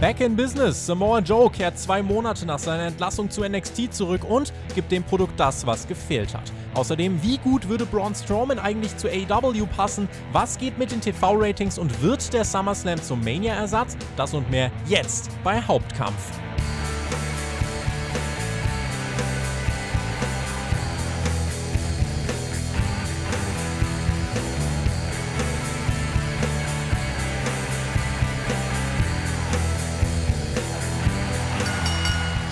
Back in Business. Samoa Joe kehrt zwei Monate nach seiner Entlassung zu NXT zurück und gibt dem Produkt das, was gefehlt hat. Außerdem, wie gut würde Braun Strowman eigentlich zu AEW passen? Was geht mit den TV-Ratings und wird der SummerSlam zum Mania-Ersatz? Das und mehr jetzt bei Hauptkampf.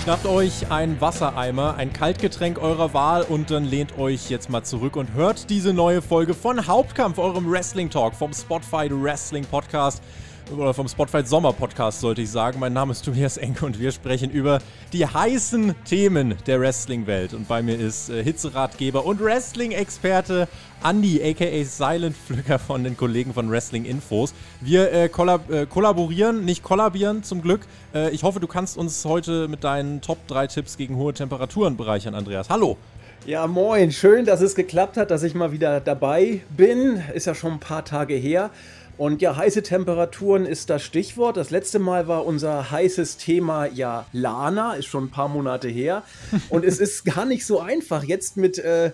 Schnappt euch einen Wassereimer, ein Kaltgetränk eurer Wahl und dann lehnt euch jetzt mal zurück und hört diese neue Folge von Hauptkampf, eurem Wrestling Talk vom Spotify Wrestling Podcast oder vom Spotify Sommer Podcast sollte ich sagen. Mein Name ist Tobias Enke und wir sprechen über die heißen Themen der Wrestling-Welt. Und bei mir ist äh, Hitzeratgeber und Wrestling-Experte Andy, aka Silent Pflücker von den Kollegen von Wrestling Infos. Wir äh, kollab äh, kollaborieren, nicht kollabieren zum Glück. Äh, ich hoffe, du kannst uns heute mit deinen Top 3 Tipps gegen hohe Temperaturen bereichern, Andreas. Hallo! Ja, moin. Schön, dass es geklappt hat, dass ich mal wieder dabei bin. Ist ja schon ein paar Tage her. Und ja, heiße Temperaturen ist das Stichwort. Das letzte Mal war unser heißes Thema ja Lana, ist schon ein paar Monate her. Und es ist gar nicht so einfach, jetzt mit äh,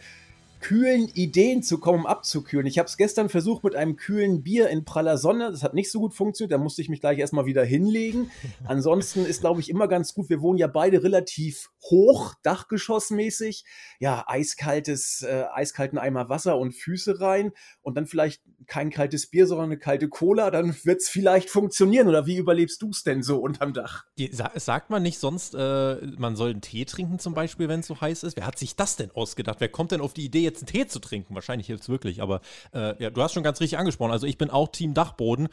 kühlen Ideen zu kommen, um abzukühlen. Ich habe es gestern versucht mit einem kühlen Bier in praller Sonne. Das hat nicht so gut funktioniert. Da musste ich mich gleich erstmal wieder hinlegen. Ansonsten ist, glaube ich, immer ganz gut. Wir wohnen ja beide relativ hoch, dachgeschossmäßig. Ja, eiskaltes, äh, eiskalten Eimer Wasser und Füße rein und dann vielleicht kein kaltes Bier, sondern eine kalte Cola. Dann wird es vielleicht funktionieren. Oder wie überlebst du es denn so unterm Dach? Sagt man nicht sonst, äh, man soll einen Tee trinken zum Beispiel, wenn es so heiß ist? Wer hat sich das denn ausgedacht? Wer kommt denn auf die Idee, jetzt einen Tee zu trinken? Wahrscheinlich es wirklich, aber äh, ja, du hast schon ganz richtig angesprochen. Also ich bin auch Team Dachboden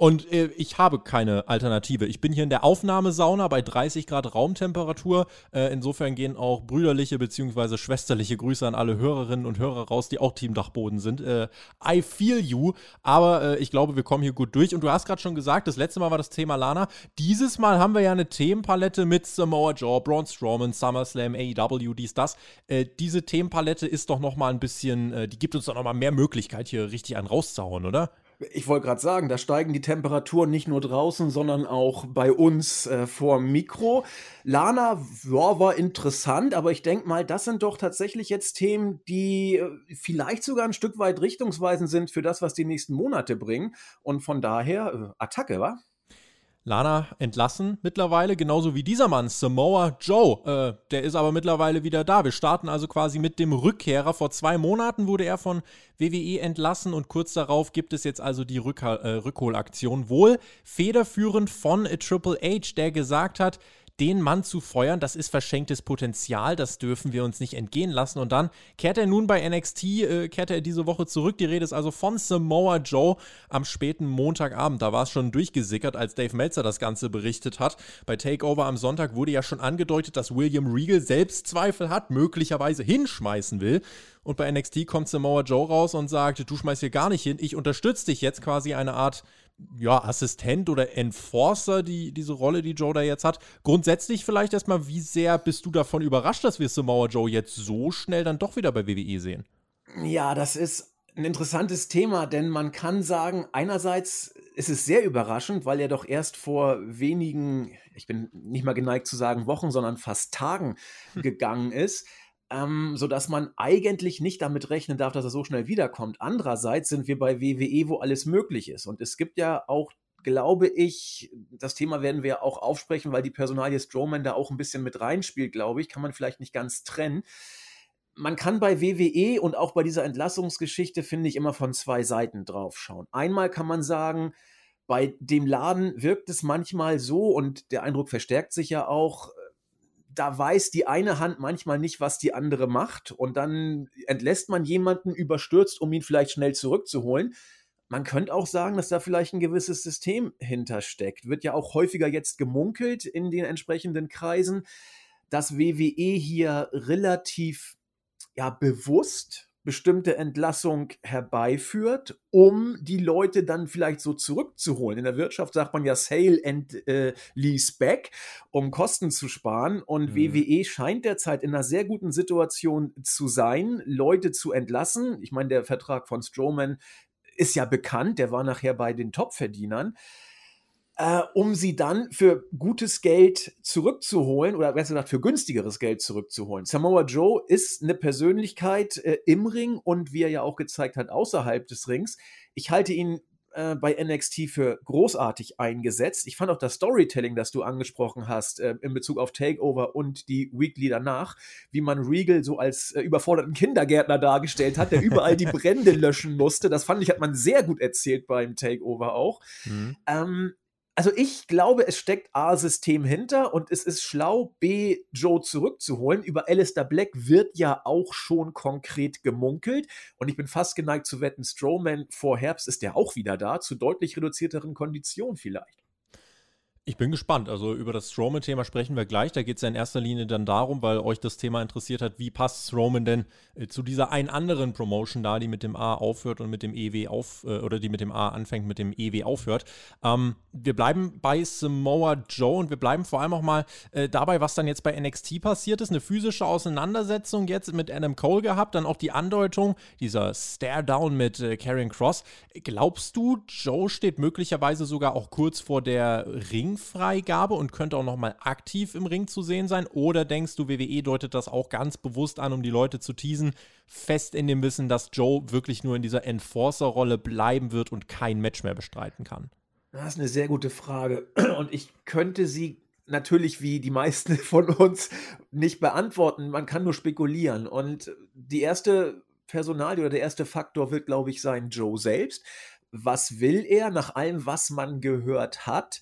und äh, ich habe keine Alternative. Ich bin hier in der Aufnahmesauna bei 30 Grad Raumtemperatur. Äh, insofern gehen auch brüderliche bzw. schwesterliche Grüße an alle Hörerinnen und Hörer raus, die auch Team Dachboden sind. Äh, I feel you, aber äh, ich glaube, wir kommen hier gut durch. Und du hast gerade schon gesagt, das letzte Mal war das Thema Lana. Dieses Mal haben wir ja eine Themenpalette mit Samoa Joe, Braun Strowman, SummerSlam, AEW, dies, das. Äh, diese Themenpalette ist doch noch mal ein bisschen, äh, die gibt uns doch noch mal mehr Möglichkeit, hier richtig einen rauszuhauen, oder? Ich wollte gerade sagen, da steigen die Temperaturen nicht nur draußen, sondern auch bei uns äh, vor Mikro. Lana ja, war interessant, aber ich denke mal, das sind doch tatsächlich jetzt Themen, die äh, vielleicht sogar ein Stück weit richtungsweisend sind für das, was die nächsten Monate bringen. Und von daher äh, Attacke, wa? Lana entlassen mittlerweile, genauso wie dieser Mann, Samoa Joe. Äh, der ist aber mittlerweile wieder da. Wir starten also quasi mit dem Rückkehrer. Vor zwei Monaten wurde er von WWE entlassen und kurz darauf gibt es jetzt also die Rück äh, Rückholaktion. Wohl federführend von Triple H, der gesagt hat, den Mann zu feuern, das ist verschenktes Potenzial, das dürfen wir uns nicht entgehen lassen. Und dann kehrt er nun bei NXT, äh, kehrt er diese Woche zurück. Die Rede ist also von Samoa Joe am späten Montagabend. Da war es schon durchgesickert, als Dave Meltzer das Ganze berichtet hat. Bei Takeover am Sonntag wurde ja schon angedeutet, dass William Regal selbst Zweifel hat, möglicherweise hinschmeißen will. Und bei NXT kommt Samoa Joe raus und sagt, du schmeißt hier gar nicht hin, ich unterstütze dich jetzt quasi eine Art ja, Assistent oder Enforcer, die, diese Rolle, die Joe da jetzt hat. Grundsätzlich vielleicht erstmal, wie sehr bist du davon überrascht, dass wir Samoa Joe jetzt so schnell dann doch wieder bei WWE sehen? Ja, das ist ein interessantes Thema, denn man kann sagen, einerseits ist es sehr überraschend, weil er doch erst vor wenigen, ich bin nicht mal geneigt zu sagen Wochen, sondern fast Tagen hm. gegangen ist ähm, sodass man eigentlich nicht damit rechnen darf, dass er so schnell wiederkommt. Andererseits sind wir bei WWE, wo alles möglich ist. Und es gibt ja auch glaube ich, das Thema werden wir auch aufsprechen, weil die Personalie Strowman da auch ein bisschen mit reinspielt, glaube ich, kann man vielleicht nicht ganz trennen. Man kann bei WWE und auch bei dieser Entlassungsgeschichte, finde ich, immer von zwei Seiten drauf schauen. Einmal kann man sagen, bei dem Laden wirkt es manchmal so und der Eindruck verstärkt sich ja auch, da weiß die eine Hand manchmal nicht, was die andere macht. Und dann entlässt man jemanden überstürzt, um ihn vielleicht schnell zurückzuholen. Man könnte auch sagen, dass da vielleicht ein gewisses System hintersteckt. Wird ja auch häufiger jetzt gemunkelt in den entsprechenden Kreisen, dass WWE hier relativ ja, bewusst bestimmte Entlassung herbeiführt, um die Leute dann vielleicht so zurückzuholen. In der Wirtschaft sagt man ja Sale and äh, Lease Back, um Kosten zu sparen. Und mhm. WWE scheint derzeit in einer sehr guten Situation zu sein, Leute zu entlassen. Ich meine, der Vertrag von Strowman ist ja bekannt, der war nachher bei den Topverdienern. Äh, um sie dann für gutes Geld zurückzuholen oder besser gesagt für günstigeres Geld zurückzuholen. Samoa Joe ist eine Persönlichkeit äh, im Ring und wie er ja auch gezeigt hat, außerhalb des Rings. Ich halte ihn äh, bei NXT für großartig eingesetzt. Ich fand auch das Storytelling, das du angesprochen hast, äh, in Bezug auf Takeover und die Weekly danach, wie man Regal so als äh, überforderten Kindergärtner dargestellt hat, der überall die Brände löschen musste. Das fand ich, hat man sehr gut erzählt beim Takeover auch. Mhm. Ähm, also ich glaube, es steckt A-System hinter und es ist schlau, B, Joe zurückzuholen. Über Alistair Black wird ja auch schon konkret gemunkelt und ich bin fast geneigt zu wetten, Strowman vor Herbst ist der auch wieder da, zu deutlich reduzierteren Konditionen vielleicht. Ich bin gespannt. Also über das Strowman-Thema sprechen wir gleich. Da geht es ja in erster Linie dann darum, weil euch das Thema interessiert hat, wie passt Strowman denn äh, zu dieser einen anderen Promotion da, die mit dem A aufhört und mit dem EW auf, äh, oder die mit dem A anfängt, mit dem EW aufhört. Ähm, wir bleiben bei Samoa Joe und wir bleiben vor allem auch mal äh, dabei, was dann jetzt bei NXT passiert ist. Eine physische Auseinandersetzung jetzt mit Adam Cole gehabt, dann auch die Andeutung, dieser Stare-Down mit äh, Karrion Cross. Glaubst du, Joe steht möglicherweise sogar auch kurz vor der Ring Ringfreigabe und könnte auch nochmal aktiv im Ring zu sehen sein? Oder denkst du, WWE deutet das auch ganz bewusst an, um die Leute zu teasen, fest in dem Wissen, dass Joe wirklich nur in dieser Enforcer-Rolle bleiben wird und kein Match mehr bestreiten kann? Das ist eine sehr gute Frage. Und ich könnte sie natürlich wie die meisten von uns nicht beantworten. Man kann nur spekulieren. Und die erste Personalie oder der erste Faktor wird, glaube ich, sein Joe selbst. Was will er nach allem, was man gehört hat?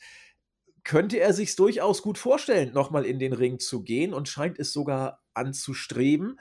Könnte er sich durchaus gut vorstellen, nochmal in den Ring zu gehen und scheint es sogar anzustreben.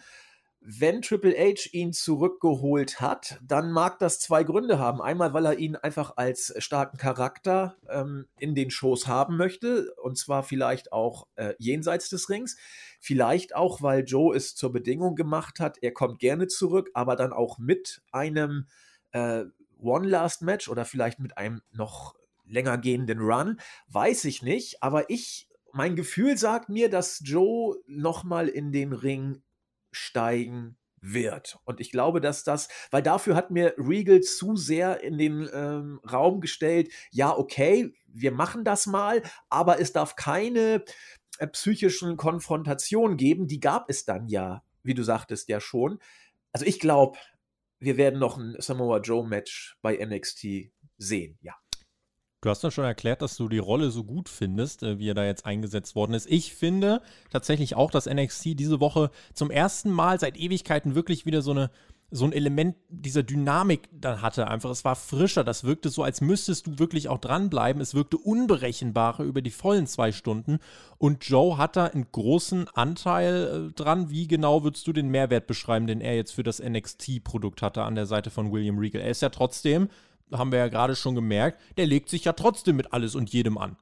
Wenn Triple H ihn zurückgeholt hat, dann mag das zwei Gründe haben. Einmal, weil er ihn einfach als starken Charakter ähm, in den Shows haben möchte, und zwar vielleicht auch äh, jenseits des Rings. Vielleicht auch, weil Joe es zur Bedingung gemacht hat, er kommt gerne zurück, aber dann auch mit einem äh, One Last Match oder vielleicht mit einem noch länger gehenden Run, weiß ich nicht, aber ich, mein Gefühl sagt mir, dass Joe nochmal in den Ring steigen wird. Und ich glaube, dass das, weil dafür hat mir Regal zu sehr in den ähm, Raum gestellt, ja, okay, wir machen das mal, aber es darf keine äh, psychischen Konfrontationen geben. Die gab es dann ja, wie du sagtest, ja schon. Also ich glaube, wir werden noch ein Samoa Joe Match bei NXT sehen, ja. Du hast ja schon erklärt, dass du die Rolle so gut findest, äh, wie er da jetzt eingesetzt worden ist. Ich finde tatsächlich auch, dass NXT diese Woche zum ersten Mal seit Ewigkeiten wirklich wieder so eine so ein Element dieser Dynamik dann hatte. Einfach, es war frischer. Das wirkte so, als müsstest du wirklich auch dranbleiben. Es wirkte unberechenbarer über die vollen zwei Stunden. Und Joe hat da einen großen Anteil äh, dran. Wie genau würdest du den Mehrwert beschreiben, den er jetzt für das NXT-Produkt hatte an der Seite von William Regal? Er ist ja trotzdem haben wir ja gerade schon gemerkt, der legt sich ja trotzdem mit alles und jedem an.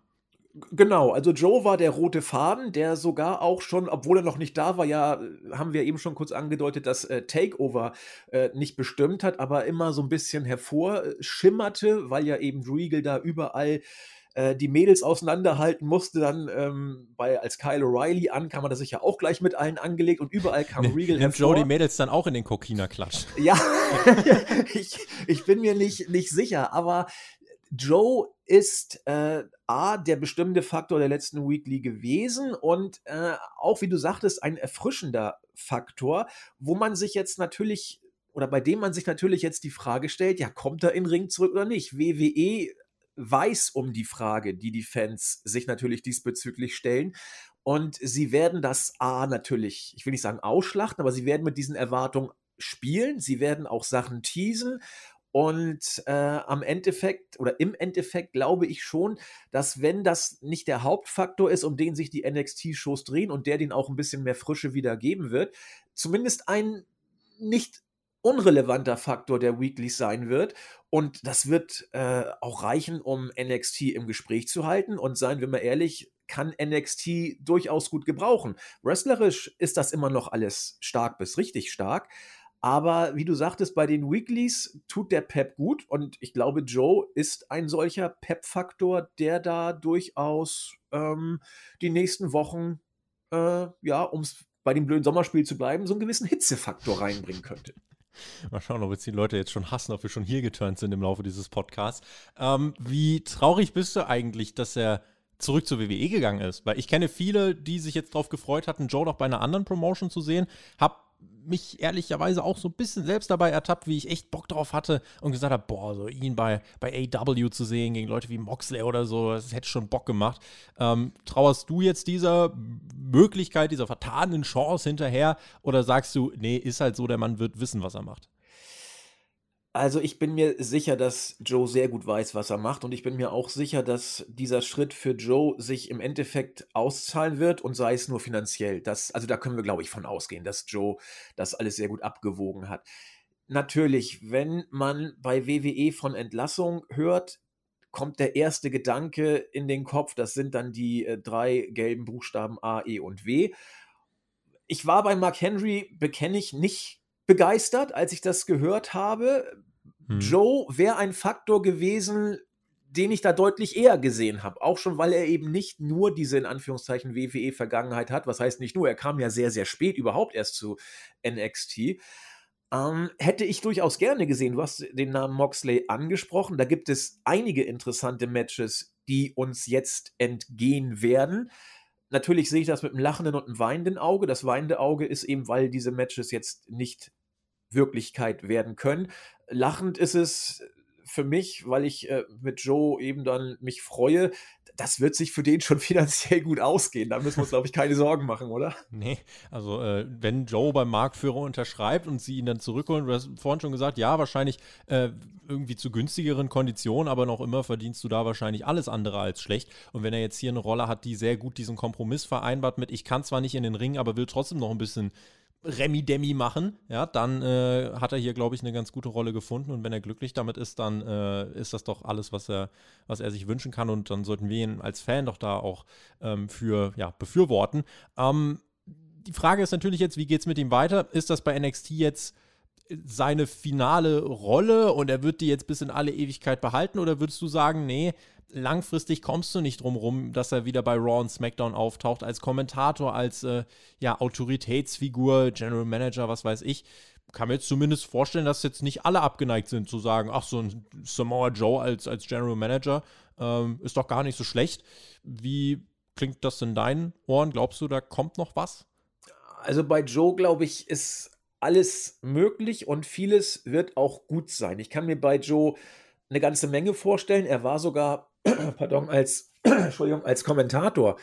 Genau, also Joe war der rote Faden, der sogar auch schon, obwohl er noch nicht da war, ja, haben wir eben schon kurz angedeutet, dass äh, Takeover äh, nicht bestimmt hat, aber immer so ein bisschen hervorschimmerte, weil ja eben Regal da überall äh, die Mädels auseinanderhalten musste, dann ähm, bei, als Kyle O'Reilly ankam, hat er sich ja auch gleich mit allen angelegt und überall kam Regal Nimmt Joe die Mädels dann auch in den Kokina-Klatsch? Ja, ich, ich bin mir nicht, nicht sicher, aber Joe ist äh, A, der bestimmende Faktor der letzten Weekly gewesen und äh, auch, wie du sagtest, ein erfrischender Faktor, wo man sich jetzt natürlich oder bei dem man sich natürlich jetzt die Frage stellt, ja, kommt er in Ring zurück oder nicht? WWE weiß um die Frage, die die Fans sich natürlich diesbezüglich stellen. Und sie werden das A natürlich, ich will nicht sagen ausschlachten, aber sie werden mit diesen Erwartungen spielen. Sie werden auch Sachen teasen. Und äh, am Endeffekt oder im Endeffekt glaube ich schon, dass wenn das nicht der Hauptfaktor ist, um den sich die NXT-Shows drehen und der den auch ein bisschen mehr Frische wieder geben wird, zumindest ein nicht unrelevanter Faktor der Weeklies sein wird. Und das wird äh, auch reichen, um NXT im Gespräch zu halten. Und seien wir mal ehrlich, kann NXT durchaus gut gebrauchen. Wrestlerisch ist das immer noch alles stark bis richtig stark. Aber wie du sagtest, bei den Weeklies tut der Pep gut. Und ich glaube, Joe ist ein solcher Pep-Faktor, der da durchaus ähm, die nächsten Wochen, äh, ja, um bei dem blöden Sommerspiel zu bleiben, so einen gewissen Hitzefaktor reinbringen könnte. Mal schauen, ob jetzt die Leute jetzt schon hassen, ob wir schon hier geturnt sind im Laufe dieses Podcasts. Ähm, wie traurig bist du eigentlich, dass er zurück zur WWE gegangen ist? Weil ich kenne viele, die sich jetzt darauf gefreut hatten, Joe doch bei einer anderen Promotion zu sehen. Hab mich ehrlicherweise auch so ein bisschen selbst dabei ertappt, wie ich echt Bock drauf hatte und gesagt habe, boah, so ihn bei, bei AW zu sehen gegen Leute wie Moxley oder so, das hätte schon Bock gemacht. Ähm, trauerst du jetzt dieser Möglichkeit, dieser vertanen Chance hinterher oder sagst du, nee, ist halt so, der Mann wird wissen, was er macht? Also ich bin mir sicher, dass Joe sehr gut weiß, was er macht und ich bin mir auch sicher, dass dieser Schritt für Joe sich im Endeffekt auszahlen wird und sei es nur finanziell. Das, also da können wir, glaube ich, von ausgehen, dass Joe das alles sehr gut abgewogen hat. Natürlich, wenn man bei WWE von Entlassung hört, kommt der erste Gedanke in den Kopf, das sind dann die äh, drei gelben Buchstaben A, E und W. Ich war bei Mark Henry, bekenne ich, nicht begeistert, als ich das gehört habe. Hm. Joe wäre ein Faktor gewesen, den ich da deutlich eher gesehen habe. Auch schon, weil er eben nicht nur diese in Anführungszeichen WWE-Vergangenheit hat. Was heißt nicht nur, er kam ja sehr, sehr spät überhaupt erst zu NXT. Ähm, hätte ich durchaus gerne gesehen. Du hast den Namen Moxley angesprochen. Da gibt es einige interessante Matches, die uns jetzt entgehen werden. Natürlich sehe ich das mit einem lachenden und einem weinenden Auge. Das weinende Auge ist eben, weil diese Matches jetzt nicht Wirklichkeit werden können. Lachend ist es für mich, weil ich äh, mit Joe eben dann mich freue, das wird sich für den schon finanziell gut ausgehen. Da müssen wir uns, glaube ich, keine Sorgen machen, oder? Nee, also äh, wenn Joe beim Marktführer unterschreibt und sie ihn dann zurückholen, du hast vorhin schon gesagt, ja, wahrscheinlich äh, irgendwie zu günstigeren Konditionen, aber noch immer verdienst du da wahrscheinlich alles andere als schlecht. Und wenn er jetzt hier eine Rolle hat, die sehr gut diesen Kompromiss vereinbart mit, ich kann zwar nicht in den Ring, aber will trotzdem noch ein bisschen Remi-Demi machen, ja, dann äh, hat er hier, glaube ich, eine ganz gute Rolle gefunden. Und wenn er glücklich damit ist, dann äh, ist das doch alles, was er, was er sich wünschen kann. Und dann sollten wir ihn als Fan doch da auch ähm, für ja, befürworten. Ähm, die Frage ist natürlich jetzt, wie geht es mit ihm weiter? Ist das bei NXT jetzt seine finale Rolle und er wird die jetzt bis in alle Ewigkeit behalten? Oder würdest du sagen, nee, langfristig kommst du nicht drum rum, dass er wieder bei Raw und SmackDown auftaucht, als Kommentator, als äh, ja, Autoritätsfigur, General Manager, was weiß ich. Kann mir jetzt zumindest vorstellen, dass jetzt nicht alle abgeneigt sind zu sagen, ach, so ein Samoa Joe als, als General Manager ähm, ist doch gar nicht so schlecht. Wie klingt das in deinen Ohren? Glaubst du, da kommt noch was? Also bei Joe, glaube ich, ist alles möglich und vieles wird auch gut sein. Ich kann mir bei Joe eine ganze Menge vorstellen. Er war sogar pardon, als, Entschuldigung, als Kommentator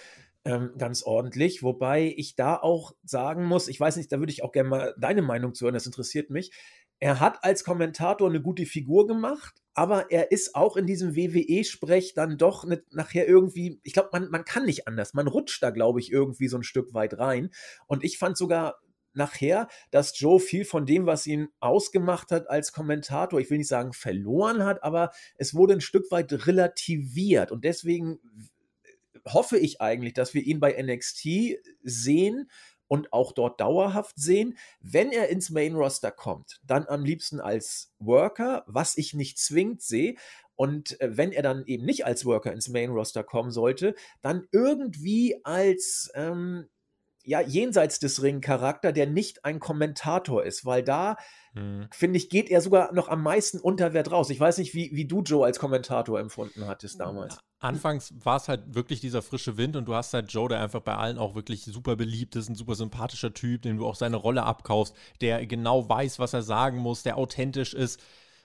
ähm, ganz ordentlich. Wobei ich da auch sagen muss, ich weiß nicht, da würde ich auch gerne mal deine Meinung zu hören, das interessiert mich. Er hat als Kommentator eine gute Figur gemacht, aber er ist auch in diesem WWE-Sprech dann doch ne, nachher irgendwie, ich glaube, man, man kann nicht anders. Man rutscht da, glaube ich, irgendwie so ein Stück weit rein. Und ich fand sogar nachher, dass Joe viel von dem, was ihn ausgemacht hat als Kommentator, ich will nicht sagen verloren hat, aber es wurde ein Stück weit relativiert. Und deswegen hoffe ich eigentlich, dass wir ihn bei NXT sehen und auch dort dauerhaft sehen. Wenn er ins Main Roster kommt, dann am liebsten als Worker, was ich nicht zwingend sehe. Und äh, wenn er dann eben nicht als Worker ins Main Roster kommen sollte, dann irgendwie als ähm, ja, jenseits des Ring-Charakter, der nicht ein Kommentator ist, weil da, hm. finde ich, geht er sogar noch am meisten unter Wert raus. Ich weiß nicht, wie, wie du Joe als Kommentator empfunden hattest damals. Anfangs war es halt wirklich dieser frische Wind und du hast halt Joe, der einfach bei allen auch wirklich super beliebt ist, ein super sympathischer Typ, dem du auch seine Rolle abkaufst, der genau weiß, was er sagen muss, der authentisch ist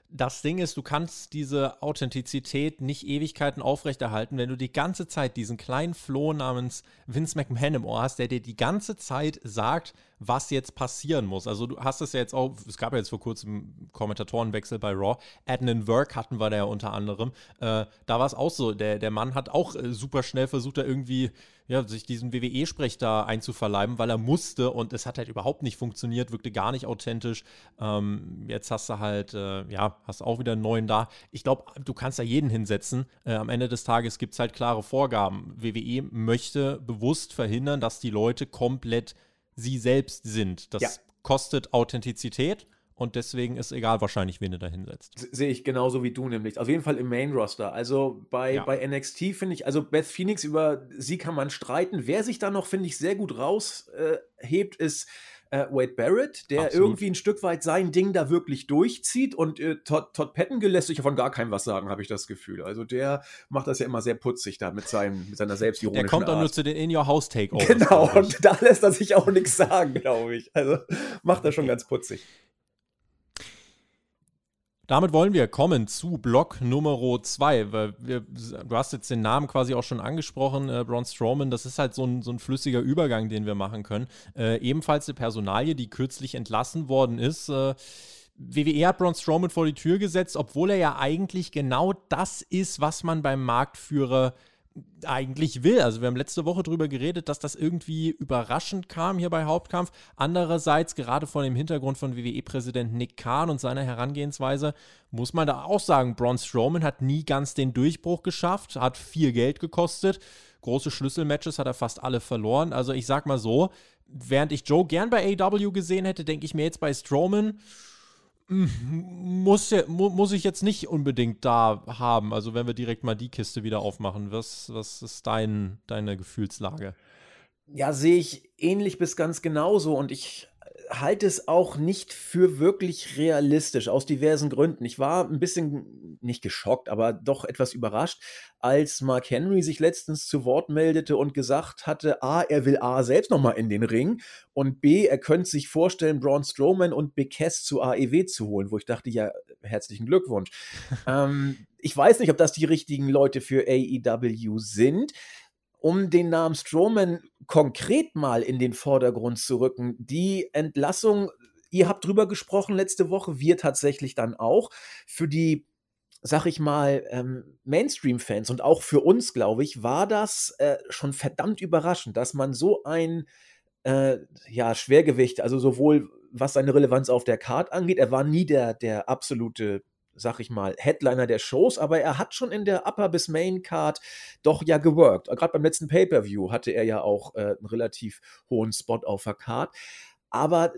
das Ding ist, du kannst diese Authentizität nicht Ewigkeiten aufrechterhalten, wenn du die ganze Zeit diesen kleinen Floh namens Vince McMahon im Ohr hast, der dir die ganze Zeit sagt, was jetzt passieren muss. Also du hast es ja jetzt auch, es gab ja jetzt vor kurzem Kommentatorenwechsel bei Raw, Adnan Work hatten wir da ja unter anderem. Äh, da war es auch so, der, der Mann hat auch äh, super schnell versucht, da irgendwie ja, sich diesen WWE-Sprech da einzuverleiben, weil er musste und es hat halt überhaupt nicht funktioniert, wirkte gar nicht authentisch. Ähm, jetzt hast du halt, äh, ja, hast auch wieder einen neuen da. Ich glaube, du kannst da jeden hinsetzen. Äh, am Ende des Tages gibt es halt klare Vorgaben. WWE möchte bewusst verhindern, dass die Leute komplett sie selbst sind. Das ja. kostet Authentizität. Und deswegen ist egal wahrscheinlich, wen du da hinsetzt. Sehe ich genauso wie du nämlich. Auf jeden Fall im Main Roster. Also bei, ja. bei NXT finde ich, also Beth Phoenix, über sie kann man streiten. Wer sich da noch, finde ich, sehr gut raushebt, äh, ist äh, Wade Barrett, der Absolut. irgendwie ein Stück weit sein Ding da wirklich durchzieht und äh, Todd, Todd Pettengill lässt sich von gar keinem was sagen, habe ich das Gefühl. Also der macht das ja immer sehr putzig da mit, seinem, mit seiner selbstironischen Der kommt dann nur zu den In-Your-House-Takeovers. Genau, und da lässt er sich auch nichts sagen, glaube ich. Also macht er schon ganz putzig. Damit wollen wir kommen zu Block Nummer 2. Du hast jetzt den Namen quasi auch schon angesprochen, äh, Braun Strowman. Das ist halt so ein, so ein flüssiger Übergang, den wir machen können. Äh, ebenfalls eine Personalie, die kürzlich entlassen worden ist. Äh, WWE hat Braun Strowman vor die Tür gesetzt, obwohl er ja eigentlich genau das ist, was man beim Marktführer eigentlich will. Also wir haben letzte Woche darüber geredet, dass das irgendwie überraschend kam hier bei Hauptkampf. Andererseits, gerade vor dem Hintergrund von WWE-Präsident Nick Khan und seiner Herangehensweise, muss man da auch sagen, Braun Strowman hat nie ganz den Durchbruch geschafft, hat viel Geld gekostet. Große Schlüsselmatches hat er fast alle verloren. Also ich sag mal so, während ich Joe gern bei AW gesehen hätte, denke ich mir jetzt bei Strowman, muss, muss ich jetzt nicht unbedingt da haben. Also wenn wir direkt mal die Kiste wieder aufmachen, was, was ist dein, deine Gefühlslage? Ja, sehe ich ähnlich bis ganz genauso. Und ich halte es auch nicht für wirklich realistisch, aus diversen Gründen. Ich war ein bisschen nicht geschockt, aber doch etwas überrascht, als Mark Henry sich letztens zu Wort meldete und gesagt hatte, A, er will A selbst nochmal in den Ring und B, er könnte sich vorstellen, Braun Strowman und Big Cass zu AEW zu holen, wo ich dachte, ja, herzlichen Glückwunsch. ähm, ich weiß nicht, ob das die richtigen Leute für AEW sind um den Namen Strowman konkret mal in den Vordergrund zu rücken, die Entlassung, ihr habt drüber gesprochen letzte Woche, wir tatsächlich dann auch, für die, sag ich mal, ähm, Mainstream-Fans und auch für uns, glaube ich, war das äh, schon verdammt überraschend, dass man so ein äh, ja, Schwergewicht, also sowohl was seine Relevanz auf der Card angeht, er war nie der, der absolute sag ich mal, Headliner der Shows, aber er hat schon in der Upper bis Main Card doch ja geworkt. Gerade beim letzten Pay-Per-View hatte er ja auch äh, einen relativ hohen Spot auf der Card. Aber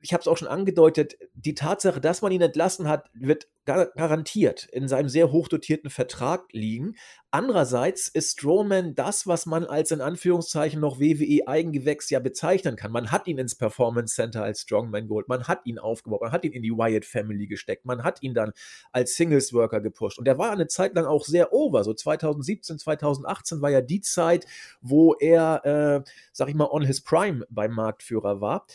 ich habe es auch schon angedeutet, die Tatsache, dass man ihn entlassen hat, wird garantiert in seinem sehr hochdotierten Vertrag liegen. Andererseits ist Strowman das, was man als in Anführungszeichen noch WWE-Eigengewächs ja bezeichnen kann. Man hat ihn ins Performance Center als Strongman geholt, man hat ihn aufgebaut, man hat ihn in die Wyatt Family gesteckt, man hat ihn dann als Singles Worker gepusht. Und er war eine Zeit lang auch sehr over. So 2017, 2018 war ja die Zeit, wo er, äh, sag ich mal, on his prime beim Marktführer war.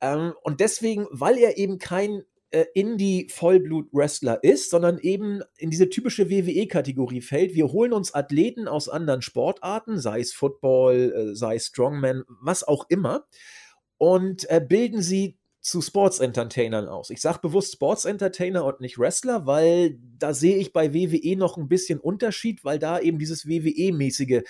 Ähm, und deswegen, weil er eben kein äh, Indie-Vollblut-Wrestler ist, sondern eben in diese typische WWE-Kategorie fällt. Wir holen uns Athleten aus anderen Sportarten, sei es Football, äh, sei es Strongman, was auch immer, und äh, bilden sie zu Sports-Entertainern aus. Ich sage bewusst Sports-Entertainer und nicht Wrestler, weil da sehe ich bei WWE noch ein bisschen Unterschied, weil da eben dieses WWE-mäßige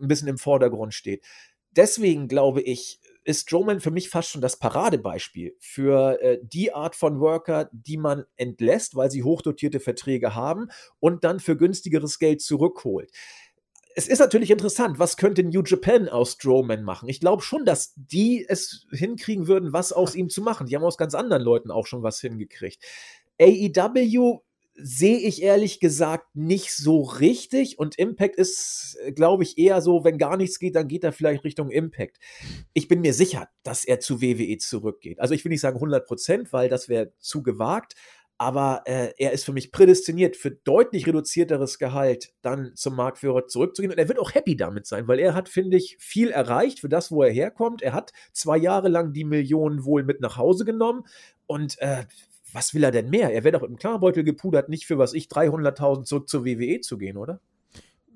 ein bisschen im Vordergrund steht. Deswegen glaube ich, ist Strowman für mich fast schon das Paradebeispiel für äh, die Art von Worker, die man entlässt, weil sie hochdotierte Verträge haben und dann für günstigeres Geld zurückholt. Es ist natürlich interessant, was könnte New Japan aus Strowman machen? Ich glaube schon, dass die es hinkriegen würden, was aus ihm zu machen. Die haben aus ganz anderen Leuten auch schon was hingekriegt. AEW sehe ich ehrlich gesagt nicht so richtig. Und Impact ist, glaube ich, eher so, wenn gar nichts geht, dann geht er vielleicht Richtung Impact. Ich bin mir sicher, dass er zu WWE zurückgeht. Also ich will nicht sagen 100 Prozent, weil das wäre zu gewagt. Aber äh, er ist für mich prädestiniert, für deutlich reduzierteres Gehalt dann zum Marktführer zurückzugehen. Und er wird auch happy damit sein, weil er hat, finde ich, viel erreicht für das, wo er herkommt. Er hat zwei Jahre lang die Millionen wohl mit nach Hause genommen. Und äh, was will er denn mehr? Er wäre doch im Klarbeutel gepudert, nicht für was ich 300.000 zurück zur WWE zu gehen, oder?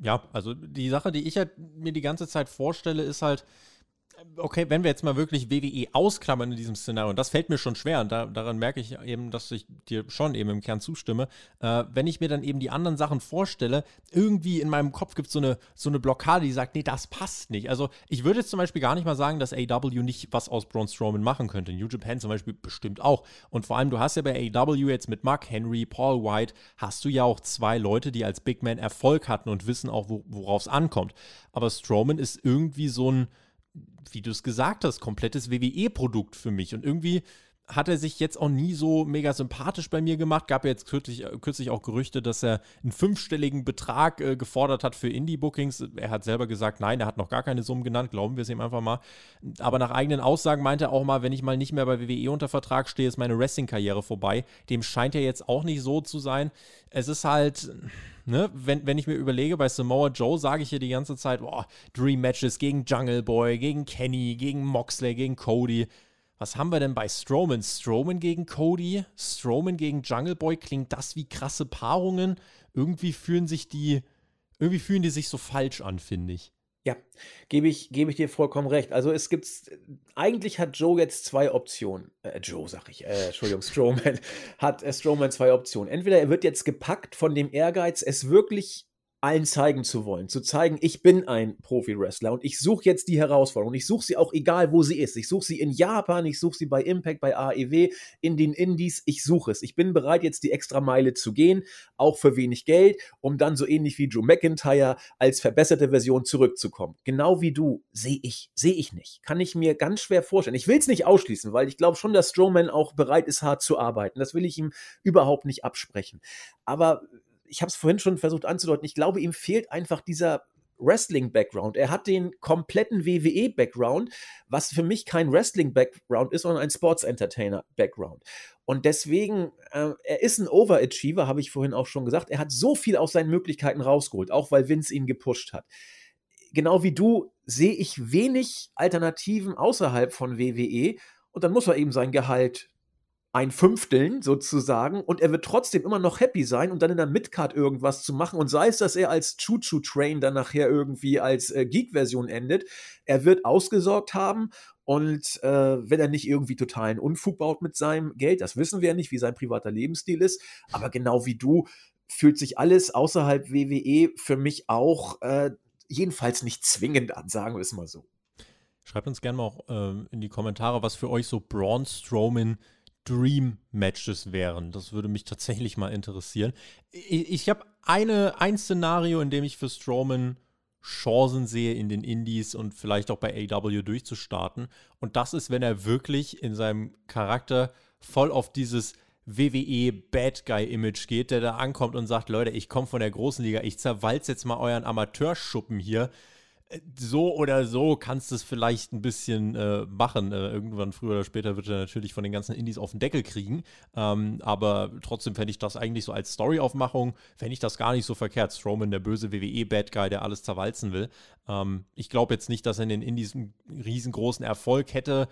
Ja, also die Sache, die ich halt mir die ganze Zeit vorstelle, ist halt, okay, wenn wir jetzt mal wirklich WWE ausklammern in diesem Szenario, und das fällt mir schon schwer, und da, daran merke ich eben, dass ich dir schon eben im Kern zustimme, äh, wenn ich mir dann eben die anderen Sachen vorstelle, irgendwie in meinem Kopf gibt es so eine, so eine Blockade, die sagt, nee, das passt nicht. Also ich würde jetzt zum Beispiel gar nicht mal sagen, dass AW nicht was aus Braun Strowman machen könnte. New Japan zum Beispiel bestimmt auch. Und vor allem, du hast ja bei AW jetzt mit Mark Henry, Paul White, hast du ja auch zwei Leute, die als Big Man Erfolg hatten und wissen auch, wo, worauf es ankommt. Aber Strowman ist irgendwie so ein wie du es gesagt hast, komplettes WWE-Produkt für mich. Und irgendwie hat er sich jetzt auch nie so mega sympathisch bei mir gemacht. Gab ja jetzt kürzlich, äh, kürzlich auch Gerüchte, dass er einen fünfstelligen Betrag äh, gefordert hat für Indie-Bookings. Er hat selber gesagt, nein, er hat noch gar keine Summen genannt, glauben wir es ihm einfach mal. Aber nach eigenen Aussagen meinte er auch mal, wenn ich mal nicht mehr bei WWE unter Vertrag stehe, ist meine Wrestling-Karriere vorbei. Dem scheint ja jetzt auch nicht so zu sein. Es ist halt, ne, wenn, wenn ich mir überlege, bei Samoa Joe sage ich hier die ganze Zeit, boah, Dream Matches gegen Jungle Boy, gegen Kenny, gegen Moxley, gegen Cody. Was haben wir denn bei Strowman? Strowman gegen Cody, Strowman gegen Jungle Boy, klingt das wie krasse Paarungen? Irgendwie fühlen sich die, irgendwie fühlen die sich so falsch an, finde ich. Ja, gebe ich, gebe ich dir vollkommen recht. Also es gibt, eigentlich hat Joe jetzt zwei Optionen. Äh, Joe, sag ich, äh, Entschuldigung, Strowman hat äh, Strowman zwei Optionen. Entweder er wird jetzt gepackt von dem Ehrgeiz, es wirklich allen zeigen zu wollen, zu zeigen, ich bin ein Profi-Wrestler und ich suche jetzt die Herausforderung. Ich suche sie auch egal, wo sie ist. Ich suche sie in Japan, ich suche sie bei Impact, bei AEW, in den Indies. Ich suche es. Ich bin bereit, jetzt die extra Meile zu gehen, auch für wenig Geld, um dann so ähnlich wie Joe McIntyre als verbesserte Version zurückzukommen. Genau wie du, sehe ich, sehe ich nicht. Kann ich mir ganz schwer vorstellen. Ich will es nicht ausschließen, weil ich glaube schon, dass Strowman auch bereit ist, hart zu arbeiten. Das will ich ihm überhaupt nicht absprechen. Aber ich habe es vorhin schon versucht anzudeuten, ich glaube, ihm fehlt einfach dieser Wrestling-Background. Er hat den kompletten WWE-Background, was für mich kein Wrestling-Background ist, sondern ein Sports-Entertainer-Background. Und deswegen, äh, er ist ein Overachiever, habe ich vorhin auch schon gesagt. Er hat so viel aus seinen Möglichkeiten rausgeholt, auch weil Vince ihn gepusht hat. Genau wie du sehe ich wenig Alternativen außerhalb von WWE und dann muss er eben sein Gehalt ein Fünfteln sozusagen und er wird trotzdem immer noch happy sein und dann in der Midcard irgendwas zu machen und sei es, dass er als Choo-Choo-Train dann nachher irgendwie als äh, Geek-Version endet, er wird ausgesorgt haben und äh, wenn er nicht irgendwie totalen Unfug baut mit seinem Geld, das wissen wir ja nicht, wie sein privater Lebensstil ist, aber genau wie du fühlt sich alles außerhalb WWE für mich auch äh, jedenfalls nicht zwingend an, sagen wir es mal so. Schreibt uns gerne mal auch äh, in die Kommentare, was für euch so Braun Strowman Dream-Matches wären. Das würde mich tatsächlich mal interessieren. Ich, ich habe ein Szenario, in dem ich für Strowman Chancen sehe, in den Indies und vielleicht auch bei AW durchzustarten. Und das ist, wenn er wirklich in seinem Charakter voll auf dieses WWE Bad Guy Image geht, der da ankommt und sagt, Leute, ich komme von der großen Liga, ich zerwalze jetzt mal euren Amateurschuppen hier so oder so kannst du es vielleicht ein bisschen äh, machen. Äh, irgendwann früher oder später wird er natürlich von den ganzen Indies auf den Deckel kriegen. Ähm, aber trotzdem fände ich das eigentlich so als Story-Aufmachung, fände ich das gar nicht so verkehrt. Strowman, der böse WWE-Bad Guy, der alles zerwalzen will. Ähm, ich glaube jetzt nicht, dass er in den Indies einen riesengroßen Erfolg hätte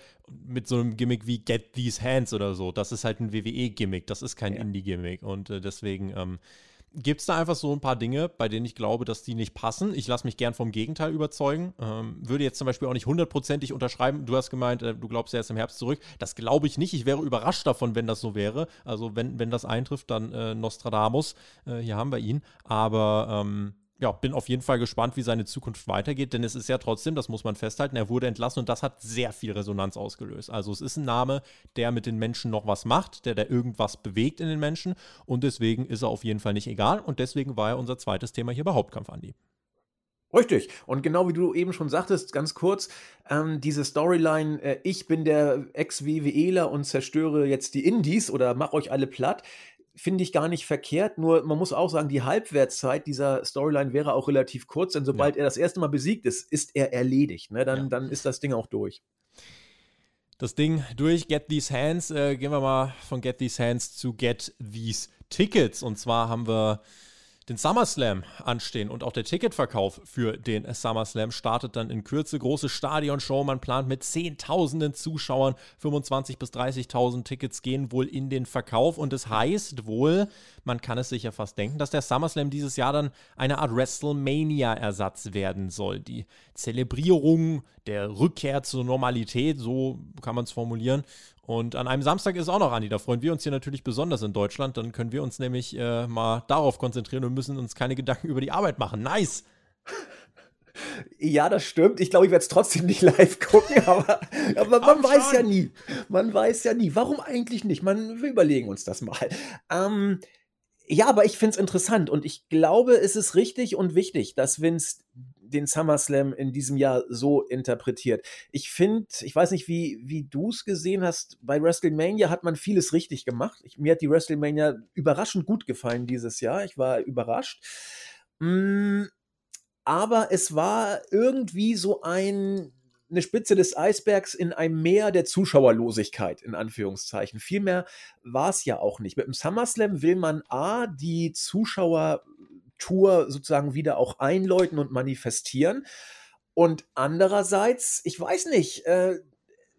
mit so einem Gimmick wie Get These Hands oder so. Das ist halt ein WWE-Gimmick, das ist kein ja. Indie-Gimmick. Und äh, deswegen. Ähm, gibt es da einfach so ein paar Dinge, bei denen ich glaube, dass die nicht passen. Ich lasse mich gern vom Gegenteil überzeugen. Ähm, würde jetzt zum Beispiel auch nicht hundertprozentig unterschreiben. Du hast gemeint, äh, du glaubst, er ist im Herbst zurück. Das glaube ich nicht. Ich wäre überrascht davon, wenn das so wäre. Also wenn, wenn das eintrifft, dann äh, Nostradamus. Äh, hier haben wir ihn. Aber ähm, ja, bin auf jeden Fall gespannt, wie seine Zukunft weitergeht, denn es ist ja trotzdem, das muss man festhalten, er wurde entlassen und das hat sehr viel Resonanz ausgelöst. Also es ist ein Name, der mit den Menschen noch was macht, der da irgendwas bewegt in den Menschen und deswegen ist er auf jeden Fall nicht egal und deswegen war er unser zweites Thema hier bei Hauptkampf, Andi. Richtig. Und genau wie du eben schon sagtest, ganz kurz, ähm, diese Storyline, äh, ich bin der Ex-WWEler und zerstöre jetzt die Indies oder mach euch alle platt, finde ich gar nicht verkehrt. Nur man muss auch sagen, die Halbwertszeit dieser Storyline wäre auch relativ kurz, denn sobald ja. er das erste Mal besiegt ist, ist er erledigt. Ne? Dann, ja. dann ist das Ding auch durch. Das Ding durch Get These Hands. Äh, gehen wir mal von Get These Hands zu Get These Tickets. Und zwar haben wir den SummerSlam anstehen und auch der Ticketverkauf für den SummerSlam startet dann in Kürze. Große Stadionshow, man plant mit Zehntausenden Zuschauern, 25.000 bis 30.000 Tickets gehen wohl in den Verkauf und es das heißt wohl, man kann es sich ja fast denken, dass der SummerSlam dieses Jahr dann eine Art WrestleMania-Ersatz werden soll. Die Zelebrierung der Rückkehr zur Normalität, so kann man es formulieren, und an einem Samstag ist auch noch, Andi, da freuen wir uns hier natürlich besonders in Deutschland. Dann können wir uns nämlich äh, mal darauf konzentrieren und müssen uns keine Gedanken über die Arbeit machen. Nice! Ja, das stimmt. Ich glaube, ich werde es trotzdem nicht live gucken, aber, aber man weiß ja nie. Man weiß ja nie. Warum eigentlich nicht? Man, wir überlegen uns das mal. Ähm, ja, aber ich finde es interessant und ich glaube, es ist richtig und wichtig, dass Vince den SummerSlam in diesem Jahr so interpretiert. Ich finde, ich weiß nicht, wie, wie du es gesehen hast, bei WrestleMania hat man vieles richtig gemacht. Ich, mir hat die WrestleMania überraschend gut gefallen dieses Jahr. Ich war überrascht. Mm, aber es war irgendwie so ein eine Spitze des Eisbergs in einem Meer der Zuschauerlosigkeit, in Anführungszeichen. Vielmehr war es ja auch nicht. Mit dem SummerSlam will man A, die Zuschauertour sozusagen wieder auch einläuten und manifestieren. Und andererseits, ich weiß nicht, äh,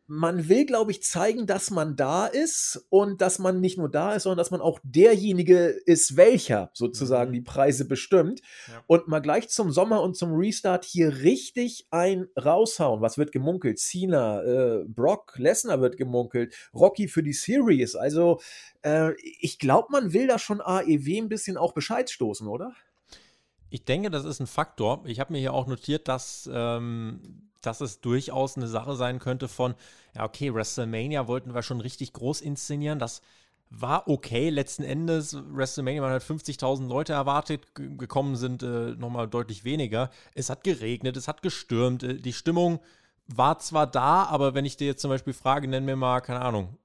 man will, glaube ich, zeigen, dass man da ist und dass man nicht nur da ist, sondern dass man auch derjenige ist, welcher sozusagen mhm. die Preise bestimmt. Ja. Und mal gleich zum Sommer und zum Restart hier richtig ein raushauen. Was wird gemunkelt? Cena, äh, Brock, Lesnar wird gemunkelt, Rocky für die Series. Also äh, ich glaube, man will da schon AEW ein bisschen auch Bescheid stoßen, oder? Ich denke, das ist ein Faktor. Ich habe mir hier auch notiert, dass ähm, dass es durchaus eine Sache sein könnte von, ja, okay, WrestleMania wollten wir schon richtig groß inszenieren. Das war okay. Letzten Endes, WrestleMania, man hat 50.000 Leute erwartet, gekommen sind äh, nochmal deutlich weniger. Es hat geregnet, es hat gestürmt. Äh, die Stimmung war zwar da, aber wenn ich dir jetzt zum Beispiel frage, nenn mir mal, keine Ahnung,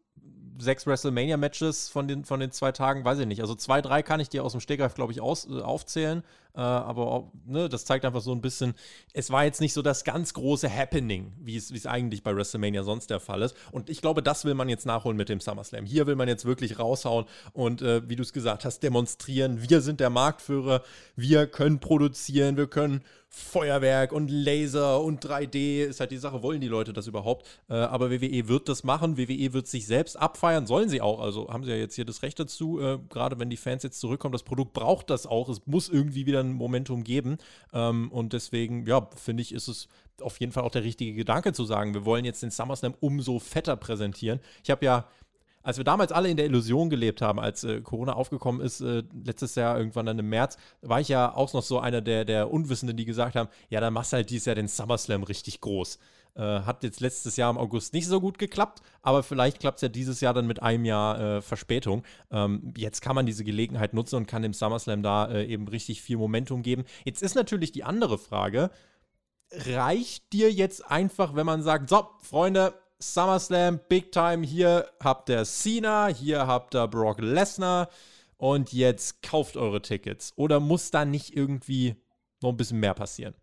sechs WrestleMania-Matches von den, von den zwei Tagen, weiß ich nicht. Also zwei, drei kann ich dir aus dem Stegreif, glaube ich, aus, äh, aufzählen. Äh, aber ne, das zeigt einfach so ein bisschen, es war jetzt nicht so das ganz große Happening, wie es, eigentlich bei WrestleMania sonst der Fall ist. Und ich glaube, das will man jetzt nachholen mit dem SummerSlam. Hier will man jetzt wirklich raushauen und, äh, wie du es gesagt hast, demonstrieren, wir sind der Marktführer, wir können produzieren, wir können Feuerwerk und Laser und 3D ist halt die Sache, wollen die Leute das überhaupt? Äh, aber WWE wird das machen, WWE wird sich selbst abfeiern, sollen sie auch, also haben sie ja jetzt hier das Recht dazu, äh, gerade wenn die Fans jetzt zurückkommen, das Produkt braucht das auch, es muss irgendwie wieder ein Momentum geben ähm, und deswegen, ja, finde ich, ist es auf jeden Fall auch der richtige Gedanke zu sagen, wir wollen jetzt den SummerSlam umso fetter präsentieren. Ich habe ja als wir damals alle in der Illusion gelebt haben, als äh, Corona aufgekommen ist, äh, letztes Jahr irgendwann dann im März, war ich ja auch noch so einer der, der Unwissenden, die gesagt haben, ja, dann machst du halt dieses Jahr den SummerSlam richtig groß. Äh, hat jetzt letztes Jahr im August nicht so gut geklappt, aber vielleicht klappt es ja dieses Jahr dann mit einem Jahr äh, Verspätung. Ähm, jetzt kann man diese Gelegenheit nutzen und kann dem SummerSlam da äh, eben richtig viel Momentum geben. Jetzt ist natürlich die andere Frage, reicht dir jetzt einfach, wenn man sagt, so, Freunde, SummerSlam, Big Time. Hier habt ihr Cena, hier habt ihr Brock Lesnar und jetzt kauft eure Tickets. Oder muss da nicht irgendwie noch ein bisschen mehr passieren?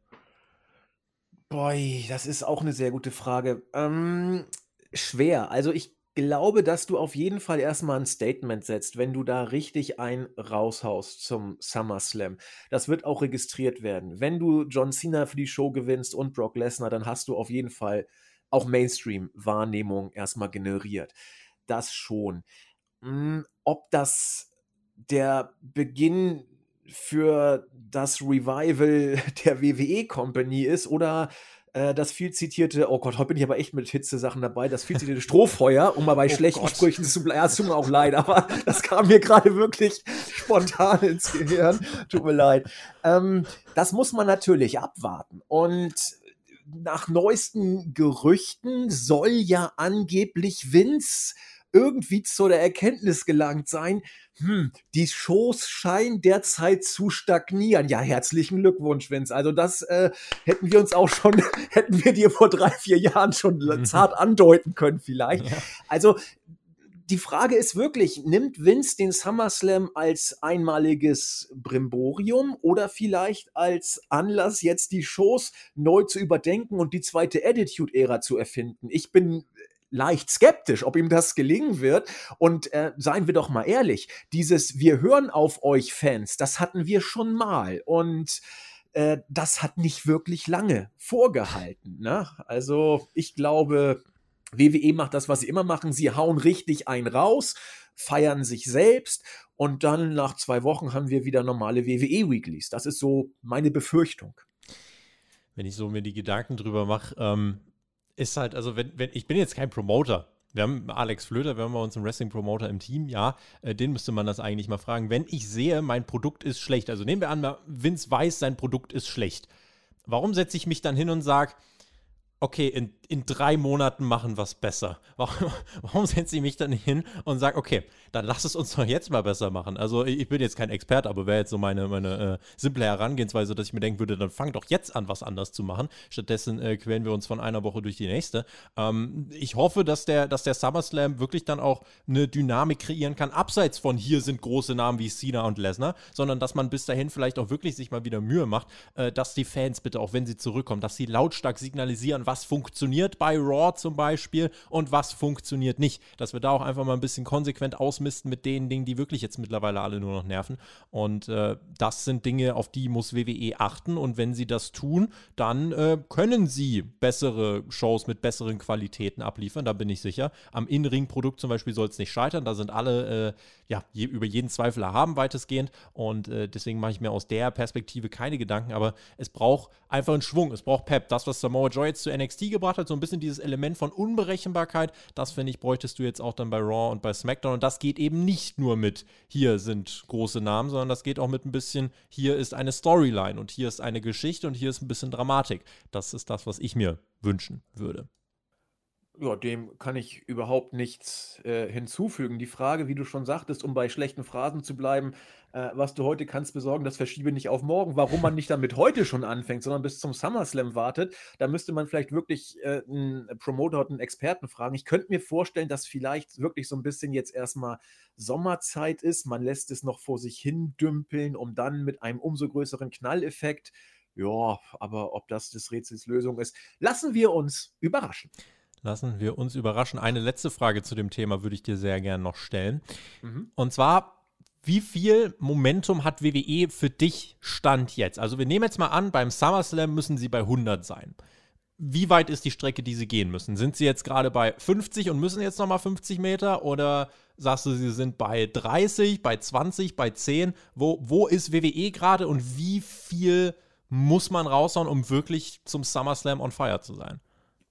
Boy, das ist auch eine sehr gute Frage. Ähm, schwer. Also ich glaube, dass du auf jeden Fall erstmal ein Statement setzt, wenn du da richtig ein raushaust zum SummerSlam. Das wird auch registriert werden. Wenn du John Cena für die Show gewinnst und Brock Lesnar, dann hast du auf jeden Fall auch Mainstream-Wahrnehmung erstmal generiert. Das schon. Hm, ob das der Beginn für das Revival der WWE Company ist oder äh, das viel zitierte, oh Gott, heute bin ich aber echt mit Hitze-Sachen dabei, das viel zitierte Strohfeuer, um mal bei oh schlechten Gott. Sprüchen zu bleiben. Ja, es tut mir auch leid, aber das kam mir gerade wirklich spontan ins Gehirn. Tut mir leid. Ähm, das muss man natürlich abwarten. Und nach neuesten Gerüchten soll ja angeblich Vince irgendwie zu der Erkenntnis gelangt sein, hm, die Shows scheinen derzeit zu stagnieren. Ja, herzlichen Glückwunsch, Vince. Also das äh, hätten wir uns auch schon, hätten wir dir vor drei, vier Jahren schon mhm. zart andeuten können vielleicht. Ja. Also die Frage ist wirklich, nimmt Vince den SummerSlam als einmaliges Brimborium oder vielleicht als Anlass, jetzt die Shows neu zu überdenken und die zweite Attitude-Ära zu erfinden? Ich bin leicht skeptisch, ob ihm das gelingen wird. Und äh, seien wir doch mal ehrlich, dieses Wir hören auf euch Fans, das hatten wir schon mal. Und äh, das hat nicht wirklich lange vorgehalten. Ne? Also ich glaube, WWE macht das, was sie immer machen. Sie hauen richtig einen raus, feiern sich selbst und dann nach zwei Wochen haben wir wieder normale WWE-Weeklies. Das ist so meine Befürchtung. Wenn ich so mir die Gedanken drüber mache, ähm, ist halt, also wenn, wenn, ich bin jetzt kein Promoter. Wir haben Alex Flöter, wir haben bei uns einen Wrestling-Promoter im Team, ja, äh, den müsste man das eigentlich mal fragen. Wenn ich sehe, mein Produkt ist schlecht, also nehmen wir an, Vince weiß, sein Produkt ist schlecht. Warum setze ich mich dann hin und sage, okay, in, in drei Monaten machen wir es besser. Warum, warum setze ich mich dann hin und sage, okay, dann lass es uns doch jetzt mal besser machen. Also ich bin jetzt kein Experte, aber wäre jetzt so meine, meine äh, simple Herangehensweise, dass ich mir denken würde, dann fang doch jetzt an, was anders zu machen. Stattdessen äh, quälen wir uns von einer Woche durch die nächste. Ähm, ich hoffe, dass der, dass der SummerSlam wirklich dann auch eine Dynamik kreieren kann, abseits von hier sind große Namen wie Cena und Lesnar, sondern dass man bis dahin vielleicht auch wirklich sich mal wieder Mühe macht, äh, dass die Fans bitte, auch wenn sie zurückkommen, dass sie lautstark signalisieren, was funktioniert bei Raw zum Beispiel und was funktioniert nicht. Dass wir da auch einfach mal ein bisschen konsequent ausmisten mit den Dingen, die wirklich jetzt mittlerweile alle nur noch nerven. Und äh, das sind Dinge, auf die muss WWE achten. Und wenn sie das tun, dann äh, können sie bessere Shows mit besseren Qualitäten abliefern, da bin ich sicher. Am In-Ring-Produkt zum Beispiel soll es nicht scheitern. Da sind alle äh, ja, je, über jeden Zweifel erhaben weitestgehend. Und äh, deswegen mache ich mir aus der Perspektive keine Gedanken. Aber es braucht einfach einen Schwung. Es braucht Pep. Das, was Samoa Joy jetzt zu NXT gebracht hat, so ein bisschen dieses Element von Unberechenbarkeit, das finde ich, bräuchtest du jetzt auch dann bei Raw und bei SmackDown. Und das geht eben nicht nur mit, hier sind große Namen, sondern das geht auch mit ein bisschen, hier ist eine Storyline und hier ist eine Geschichte und hier ist ein bisschen Dramatik. Das ist das, was ich mir wünschen würde. Ja, dem kann ich überhaupt nichts äh, hinzufügen. Die Frage, wie du schon sagtest, um bei schlechten Phrasen zu bleiben, äh, was du heute kannst besorgen, das verschiebe nicht auf morgen. Warum man nicht damit heute schon anfängt, sondern bis zum SummerSlam wartet, da müsste man vielleicht wirklich äh, einen Promoter oder einen Experten fragen. Ich könnte mir vorstellen, dass vielleicht wirklich so ein bisschen jetzt erstmal Sommerzeit ist. Man lässt es noch vor sich hin dümpeln, um dann mit einem umso größeren Knalleffekt ja, aber ob das des Rätsels Lösung ist, lassen wir uns überraschen. Lassen wir uns überraschen. Eine letzte Frage zu dem Thema würde ich dir sehr gerne noch stellen. Mhm. Und zwar, wie viel Momentum hat WWE für dich Stand jetzt? Also wir nehmen jetzt mal an, beim SummerSlam müssen sie bei 100 sein. Wie weit ist die Strecke, die sie gehen müssen? Sind sie jetzt gerade bei 50 und müssen jetzt nochmal 50 Meter oder sagst du, sie sind bei 30, bei 20, bei 10? Wo, wo ist WWE gerade und wie viel muss man raushauen, um wirklich zum SummerSlam on fire zu sein?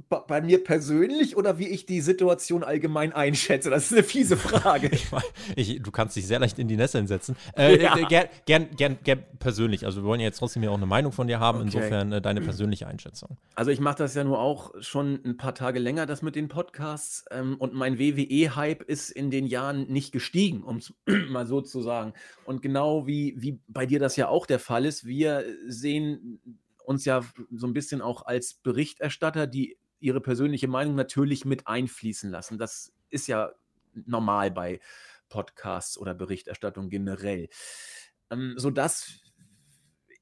Bei mir persönlich oder wie ich die Situation allgemein einschätze? Das ist eine fiese Frage. ich mein, ich, du kannst dich sehr leicht in die Nesseln setzen. Äh, ja. gern, gern, gern, gern, persönlich. Also wir wollen ja jetzt trotzdem ja auch eine Meinung von dir haben. Okay. Insofern äh, deine persönliche Einschätzung. Also ich mache das ja nur auch schon ein paar Tage länger, das mit den Podcasts. Ähm, und mein WWE-Hype ist in den Jahren nicht gestiegen, um es mal so zu sagen. Und genau wie, wie bei dir das ja auch der Fall ist, wir sehen uns ja so ein bisschen auch als Berichterstatter, die ihre persönliche Meinung natürlich mit einfließen lassen. Das ist ja normal bei Podcasts oder Berichterstattung generell. Ähm, sodass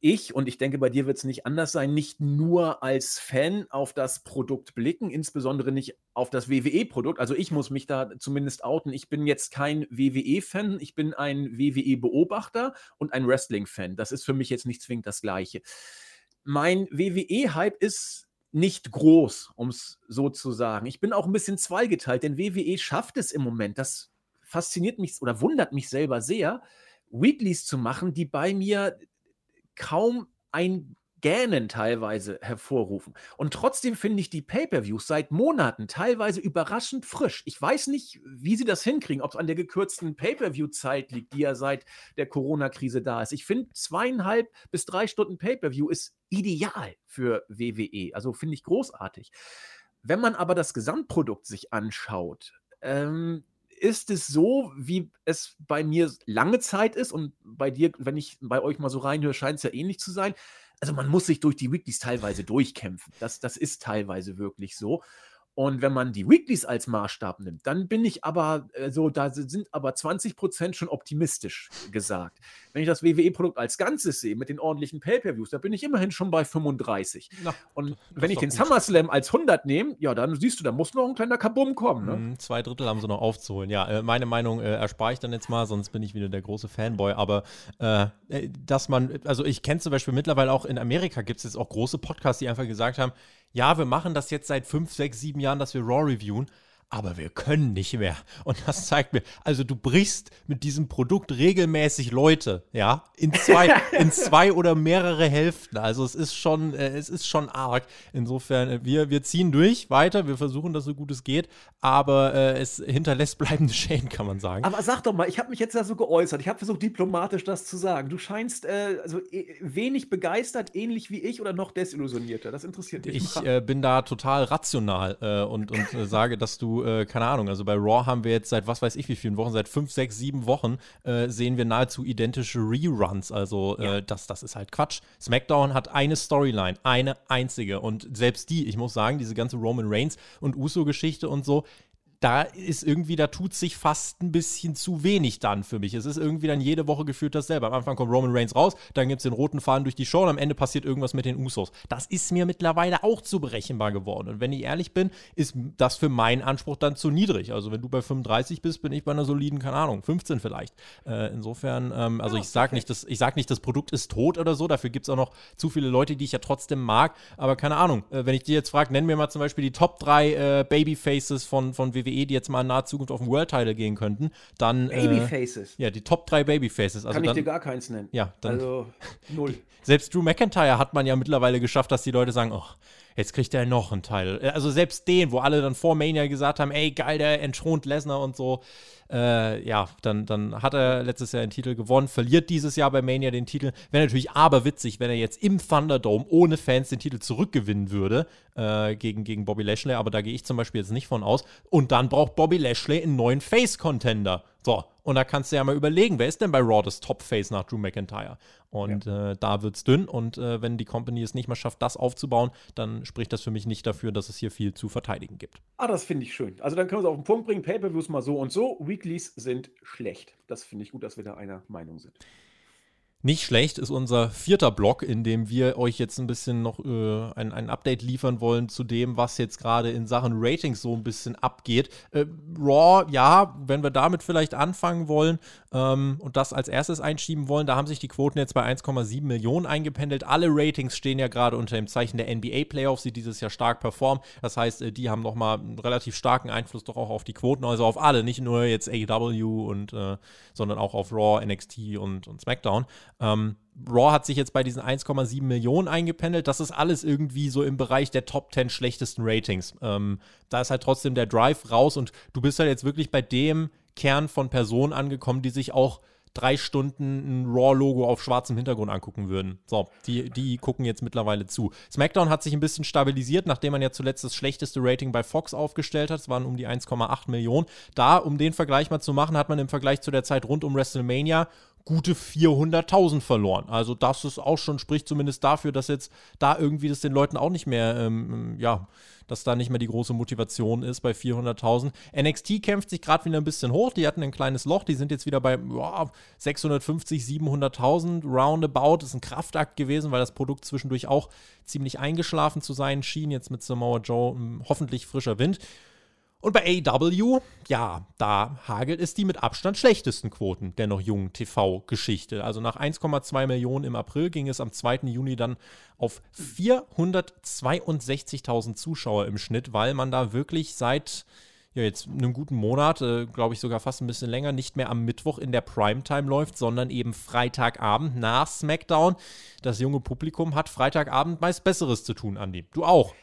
ich, und ich denke, bei dir wird es nicht anders sein, nicht nur als Fan auf das Produkt blicken, insbesondere nicht auf das WWE-Produkt. Also ich muss mich da zumindest outen. Ich bin jetzt kein WWE-Fan, ich bin ein WWE-Beobachter und ein Wrestling-Fan. Das ist für mich jetzt nicht zwingend das Gleiche. Mein WWE-Hype ist nicht groß, um es so zu sagen. Ich bin auch ein bisschen zweigeteilt, denn WWE schafft es im Moment, das fasziniert mich oder wundert mich selber sehr, Weeklies zu machen, die bei mir kaum ein Gähnen teilweise hervorrufen. Und trotzdem finde ich die Pay-per-Views seit Monaten teilweise überraschend frisch. Ich weiß nicht, wie sie das hinkriegen, ob es an der gekürzten Pay-per-view-Zeit liegt, die ja seit der Corona-Krise da ist. Ich finde, zweieinhalb bis drei Stunden Pay-per-view ist ideal für WWE. Also finde ich großartig. Wenn man aber das Gesamtprodukt sich anschaut, ähm, ist es so, wie es bei mir lange Zeit ist und bei dir, wenn ich bei euch mal so reinhöre, scheint es ja ähnlich zu sein also man muss sich durch die Weeklies teilweise durchkämpfen. Das, das ist teilweise wirklich so. Und wenn man die Weeklies als Maßstab nimmt, dann bin ich aber äh, so, da sind aber 20 Prozent schon optimistisch gesagt. Wenn ich das WWE-Produkt als Ganzes sehe, mit den ordentlichen Pay-Per-Views, da bin ich immerhin schon bei 35. Na, und wenn ich den gut. SummerSlam als 100 nehme, ja, dann siehst du, da muss noch ein kleiner Kabum kommen. Ne? Mhm, zwei Drittel haben sie noch aufzuholen. Ja, äh, meine Meinung äh, erspare ich dann jetzt mal, sonst bin ich wieder der große Fanboy. Aber äh, äh dass man, also ich kenne zum Beispiel mittlerweile auch in Amerika gibt es jetzt auch große Podcasts, die einfach gesagt haben, ja, wir machen das jetzt seit fünf, sechs, sieben Jahren, dass wir Raw reviewen. Aber wir können nicht mehr. Und das zeigt mir, also du brichst mit diesem Produkt regelmäßig Leute, ja, in zwei, in zwei oder mehrere Hälften. Also es ist schon, äh, es ist schon arg. Insofern, äh, wir, wir ziehen durch weiter, wir versuchen das so gut es geht, aber äh, es hinterlässt bleibende Schäden, kann man sagen. Aber sag doch mal, ich habe mich jetzt da so geäußert, ich habe versucht, diplomatisch das zu sagen. Du scheinst äh, also e, wenig begeistert, ähnlich wie ich oder noch desillusionierter. Das interessiert dich. Ich äh, bin da total rational äh, und, und sage, dass du äh, keine Ahnung, also bei Raw haben wir jetzt seit was weiß ich wie vielen Wochen, seit fünf, sechs, sieben Wochen äh, sehen wir nahezu identische Reruns. Also äh, ja. das, das ist halt Quatsch. SmackDown hat eine Storyline, eine einzige. Und selbst die, ich muss sagen, diese ganze Roman Reigns und Uso-Geschichte und so, da ist irgendwie, da tut sich fast ein bisschen zu wenig dann für mich. Es ist irgendwie dann jede Woche gefühlt dasselbe. Am Anfang kommt Roman Reigns raus, dann gibt es den roten Faden durch die Show und am Ende passiert irgendwas mit den Usos. Das ist mir mittlerweile auch zu berechenbar geworden. Und wenn ich ehrlich bin, ist das für meinen Anspruch dann zu niedrig. Also wenn du bei 35 bist, bin ich bei einer soliden, keine Ahnung, 15 vielleicht. Äh, insofern, ähm, also ja, ich sage nicht, das, ich sag nicht, das Produkt ist tot oder so. Dafür gibt es auch noch zu viele Leute, die ich ja trotzdem mag. Aber keine Ahnung, äh, wenn ich dir jetzt frage, nenn mir mal zum Beispiel die Top 3 äh, Babyfaces von, von WWE WWE, die jetzt mal in naher Zukunft auf den World Title gehen könnten, dann. Äh, Babyfaces. Äh, ja, die Top 3 Babyfaces. Also Kann dann, ich dir gar keins nennen. Ja, dann. Also, null. Selbst Drew McIntyre hat man ja mittlerweile geschafft, dass die Leute sagen, oh, jetzt kriegt er noch einen Teil. Also selbst den, wo alle dann vor Mania gesagt haben, ey, geil, der entthront Lesnar und so. Äh, ja, dann, dann hat er letztes Jahr den Titel gewonnen, verliert dieses Jahr bei Mania den Titel. Wäre natürlich aberwitzig, wenn er jetzt im Thunderdome ohne Fans den Titel zurückgewinnen würde äh, gegen, gegen Bobby Lashley, aber da gehe ich zum Beispiel jetzt nicht von aus. Und dann braucht Bobby Lashley einen neuen Face-Contender. So, und da kannst du ja mal überlegen, wer ist denn bei Raw das Top-Face nach Drew McIntyre? Und ja. äh, da es dünn. Und äh, wenn die Company es nicht mal schafft, das aufzubauen, dann spricht das für mich nicht dafür, dass es hier viel zu verteidigen gibt. Ah, das finde ich schön. Also dann können wir es auf den Punkt bringen. Pay-Per-Views mal so und so. Weeklies sind schlecht. Das finde ich gut, dass wir da einer Meinung sind. Nicht schlecht ist unser vierter Block, in dem wir euch jetzt ein bisschen noch äh, ein, ein Update liefern wollen zu dem, was jetzt gerade in Sachen Ratings so ein bisschen abgeht. Äh, Raw, ja, wenn wir damit vielleicht anfangen wollen ähm, und das als erstes einschieben wollen, da haben sich die Quoten jetzt bei 1,7 Millionen eingependelt. Alle Ratings stehen ja gerade unter dem Zeichen der NBA Playoffs, die dieses Jahr stark performen. Das heißt, äh, die haben nochmal einen relativ starken Einfluss doch auch auf die Quoten, also auf alle, nicht nur jetzt AEW und, äh, sondern auch auf Raw, NXT und, und SmackDown. Ähm, Raw hat sich jetzt bei diesen 1,7 Millionen eingependelt. Das ist alles irgendwie so im Bereich der Top 10 schlechtesten Ratings. Ähm, da ist halt trotzdem der Drive raus und du bist halt jetzt wirklich bei dem Kern von Personen angekommen, die sich auch drei Stunden ein Raw-Logo auf schwarzem Hintergrund angucken würden. So, die, die gucken jetzt mittlerweile zu. SmackDown hat sich ein bisschen stabilisiert, nachdem man ja zuletzt das schlechteste Rating bei Fox aufgestellt hat. Es waren um die 1,8 Millionen. Da, um den Vergleich mal zu machen, hat man im Vergleich zu der Zeit rund um WrestleMania gute 400.000 verloren. Also das ist auch schon, spricht zumindest dafür, dass jetzt da irgendwie das den Leuten auch nicht mehr, ähm, ja, dass da nicht mehr die große Motivation ist bei 400.000. NXT kämpft sich gerade wieder ein bisschen hoch. Die hatten ein kleines Loch. Die sind jetzt wieder bei boah, 650, 700.000 roundabout. Das ist ein Kraftakt gewesen, weil das Produkt zwischendurch auch ziemlich eingeschlafen zu sein schien. Jetzt mit Samoa Joe hm, hoffentlich frischer Wind. Und bei AW, ja, da hagelt es die mit Abstand schlechtesten Quoten der noch jungen TV-Geschichte. Also nach 1,2 Millionen im April ging es am 2. Juni dann auf 462.000 Zuschauer im Schnitt, weil man da wirklich seit ja, jetzt einem guten Monat, äh, glaube ich sogar fast ein bisschen länger, nicht mehr am Mittwoch in der Primetime läuft, sondern eben Freitagabend nach SmackDown. Das junge Publikum hat Freitagabend meist Besseres zu tun, Andi. Du auch.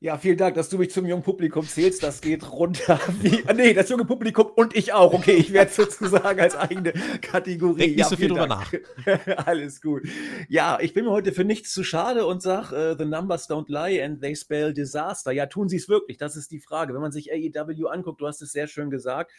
Ja, vielen Dank, dass du mich zum jungen Publikum zählst. Das geht runter. Wie, ah, nee, das junge Publikum und ich auch. Okay, ich werde es sozusagen als eigene Kategorie. Denk nicht ja, so viel drüber nach. Alles gut. Ja, ich bin mir heute für nichts zu schade und sage, uh, the numbers don't lie and they spell disaster. Ja, tun sie es wirklich? Das ist die Frage. Wenn man sich AEW anguckt, du hast es sehr schön gesagt,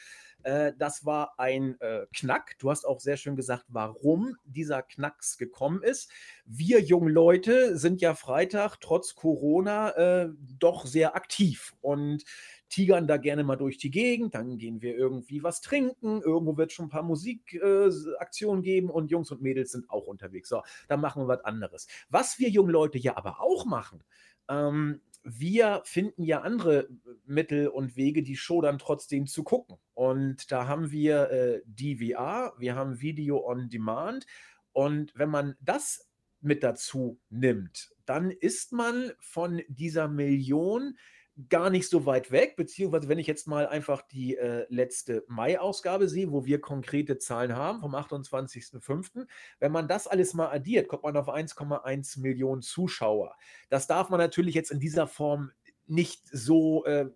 äh, das war ein äh, Knack. Du hast auch sehr schön gesagt, warum dieser Knacks gekommen ist. Wir jungen Leute sind ja Freitag trotz Corona äh, doch sehr aktiv und tigern da gerne mal durch die Gegend, dann gehen wir irgendwie was trinken, irgendwo wird schon ein paar Musikaktionen äh, geben und Jungs und Mädels sind auch unterwegs. So, dann machen wir was anderes. Was wir jungen Leute ja aber auch machen, ähm, wir finden ja andere Mittel und Wege, die Show dann trotzdem zu gucken. Und da haben wir äh, DVR, wir haben Video on Demand. Und wenn man das mit dazu nimmt, dann ist man von dieser Million gar nicht so weit weg, beziehungsweise wenn ich jetzt mal einfach die äh, letzte Mai-Ausgabe sehe, wo wir konkrete Zahlen haben vom 28.05., wenn man das alles mal addiert, kommt man auf 1,1 Millionen Zuschauer. Das darf man natürlich jetzt in dieser Form nicht so äh,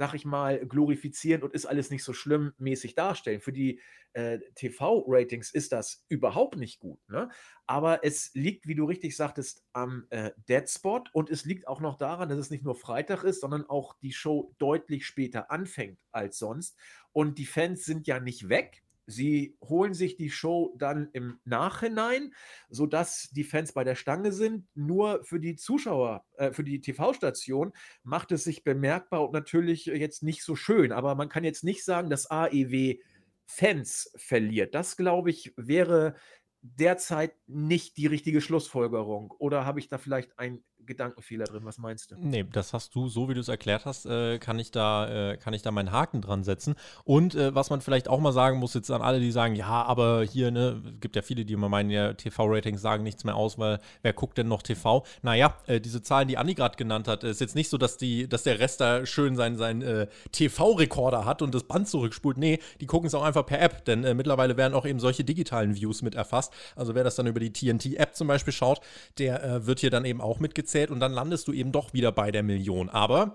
sag ich mal, glorifizieren und ist alles nicht so schlimm mäßig darstellen. Für die äh, TV-Ratings ist das überhaupt nicht gut. Ne? Aber es liegt, wie du richtig sagtest, am äh, Deadspot und es liegt auch noch daran, dass es nicht nur Freitag ist, sondern auch die Show deutlich später anfängt als sonst. Und die Fans sind ja nicht weg. Sie holen sich die Show dann im Nachhinein, sodass die Fans bei der Stange sind. Nur für die Zuschauer, äh, für die TV-Station macht es sich bemerkbar und natürlich jetzt nicht so schön. Aber man kann jetzt nicht sagen, dass AEW Fans verliert. Das, glaube ich, wäre derzeit nicht die richtige Schlussfolgerung. Oder habe ich da vielleicht ein Gedankenfehler drin. Was meinst du? Nee, das hast du, so wie du es erklärt hast, äh, kann, ich da, äh, kann ich da meinen Haken dran setzen. Und äh, was man vielleicht auch mal sagen muss, jetzt an alle, die sagen, ja, aber hier, ne, gibt ja viele, die immer meinen, ja, TV-Ratings sagen nichts mehr aus, weil wer guckt denn noch TV? Naja, äh, diese Zahlen, die Andi gerade genannt hat, ist jetzt nicht so, dass, die, dass der Rest da schön seinen sein, äh, TV-Rekorder hat und das Band zurückspult. Nee, die gucken es auch einfach per App, denn äh, mittlerweile werden auch eben solche digitalen Views mit erfasst. Also wer das dann über die TNT-App zum Beispiel schaut, der wird hier dann eben auch mitgezählt gezählt und dann landest du eben doch wieder bei der Million. Aber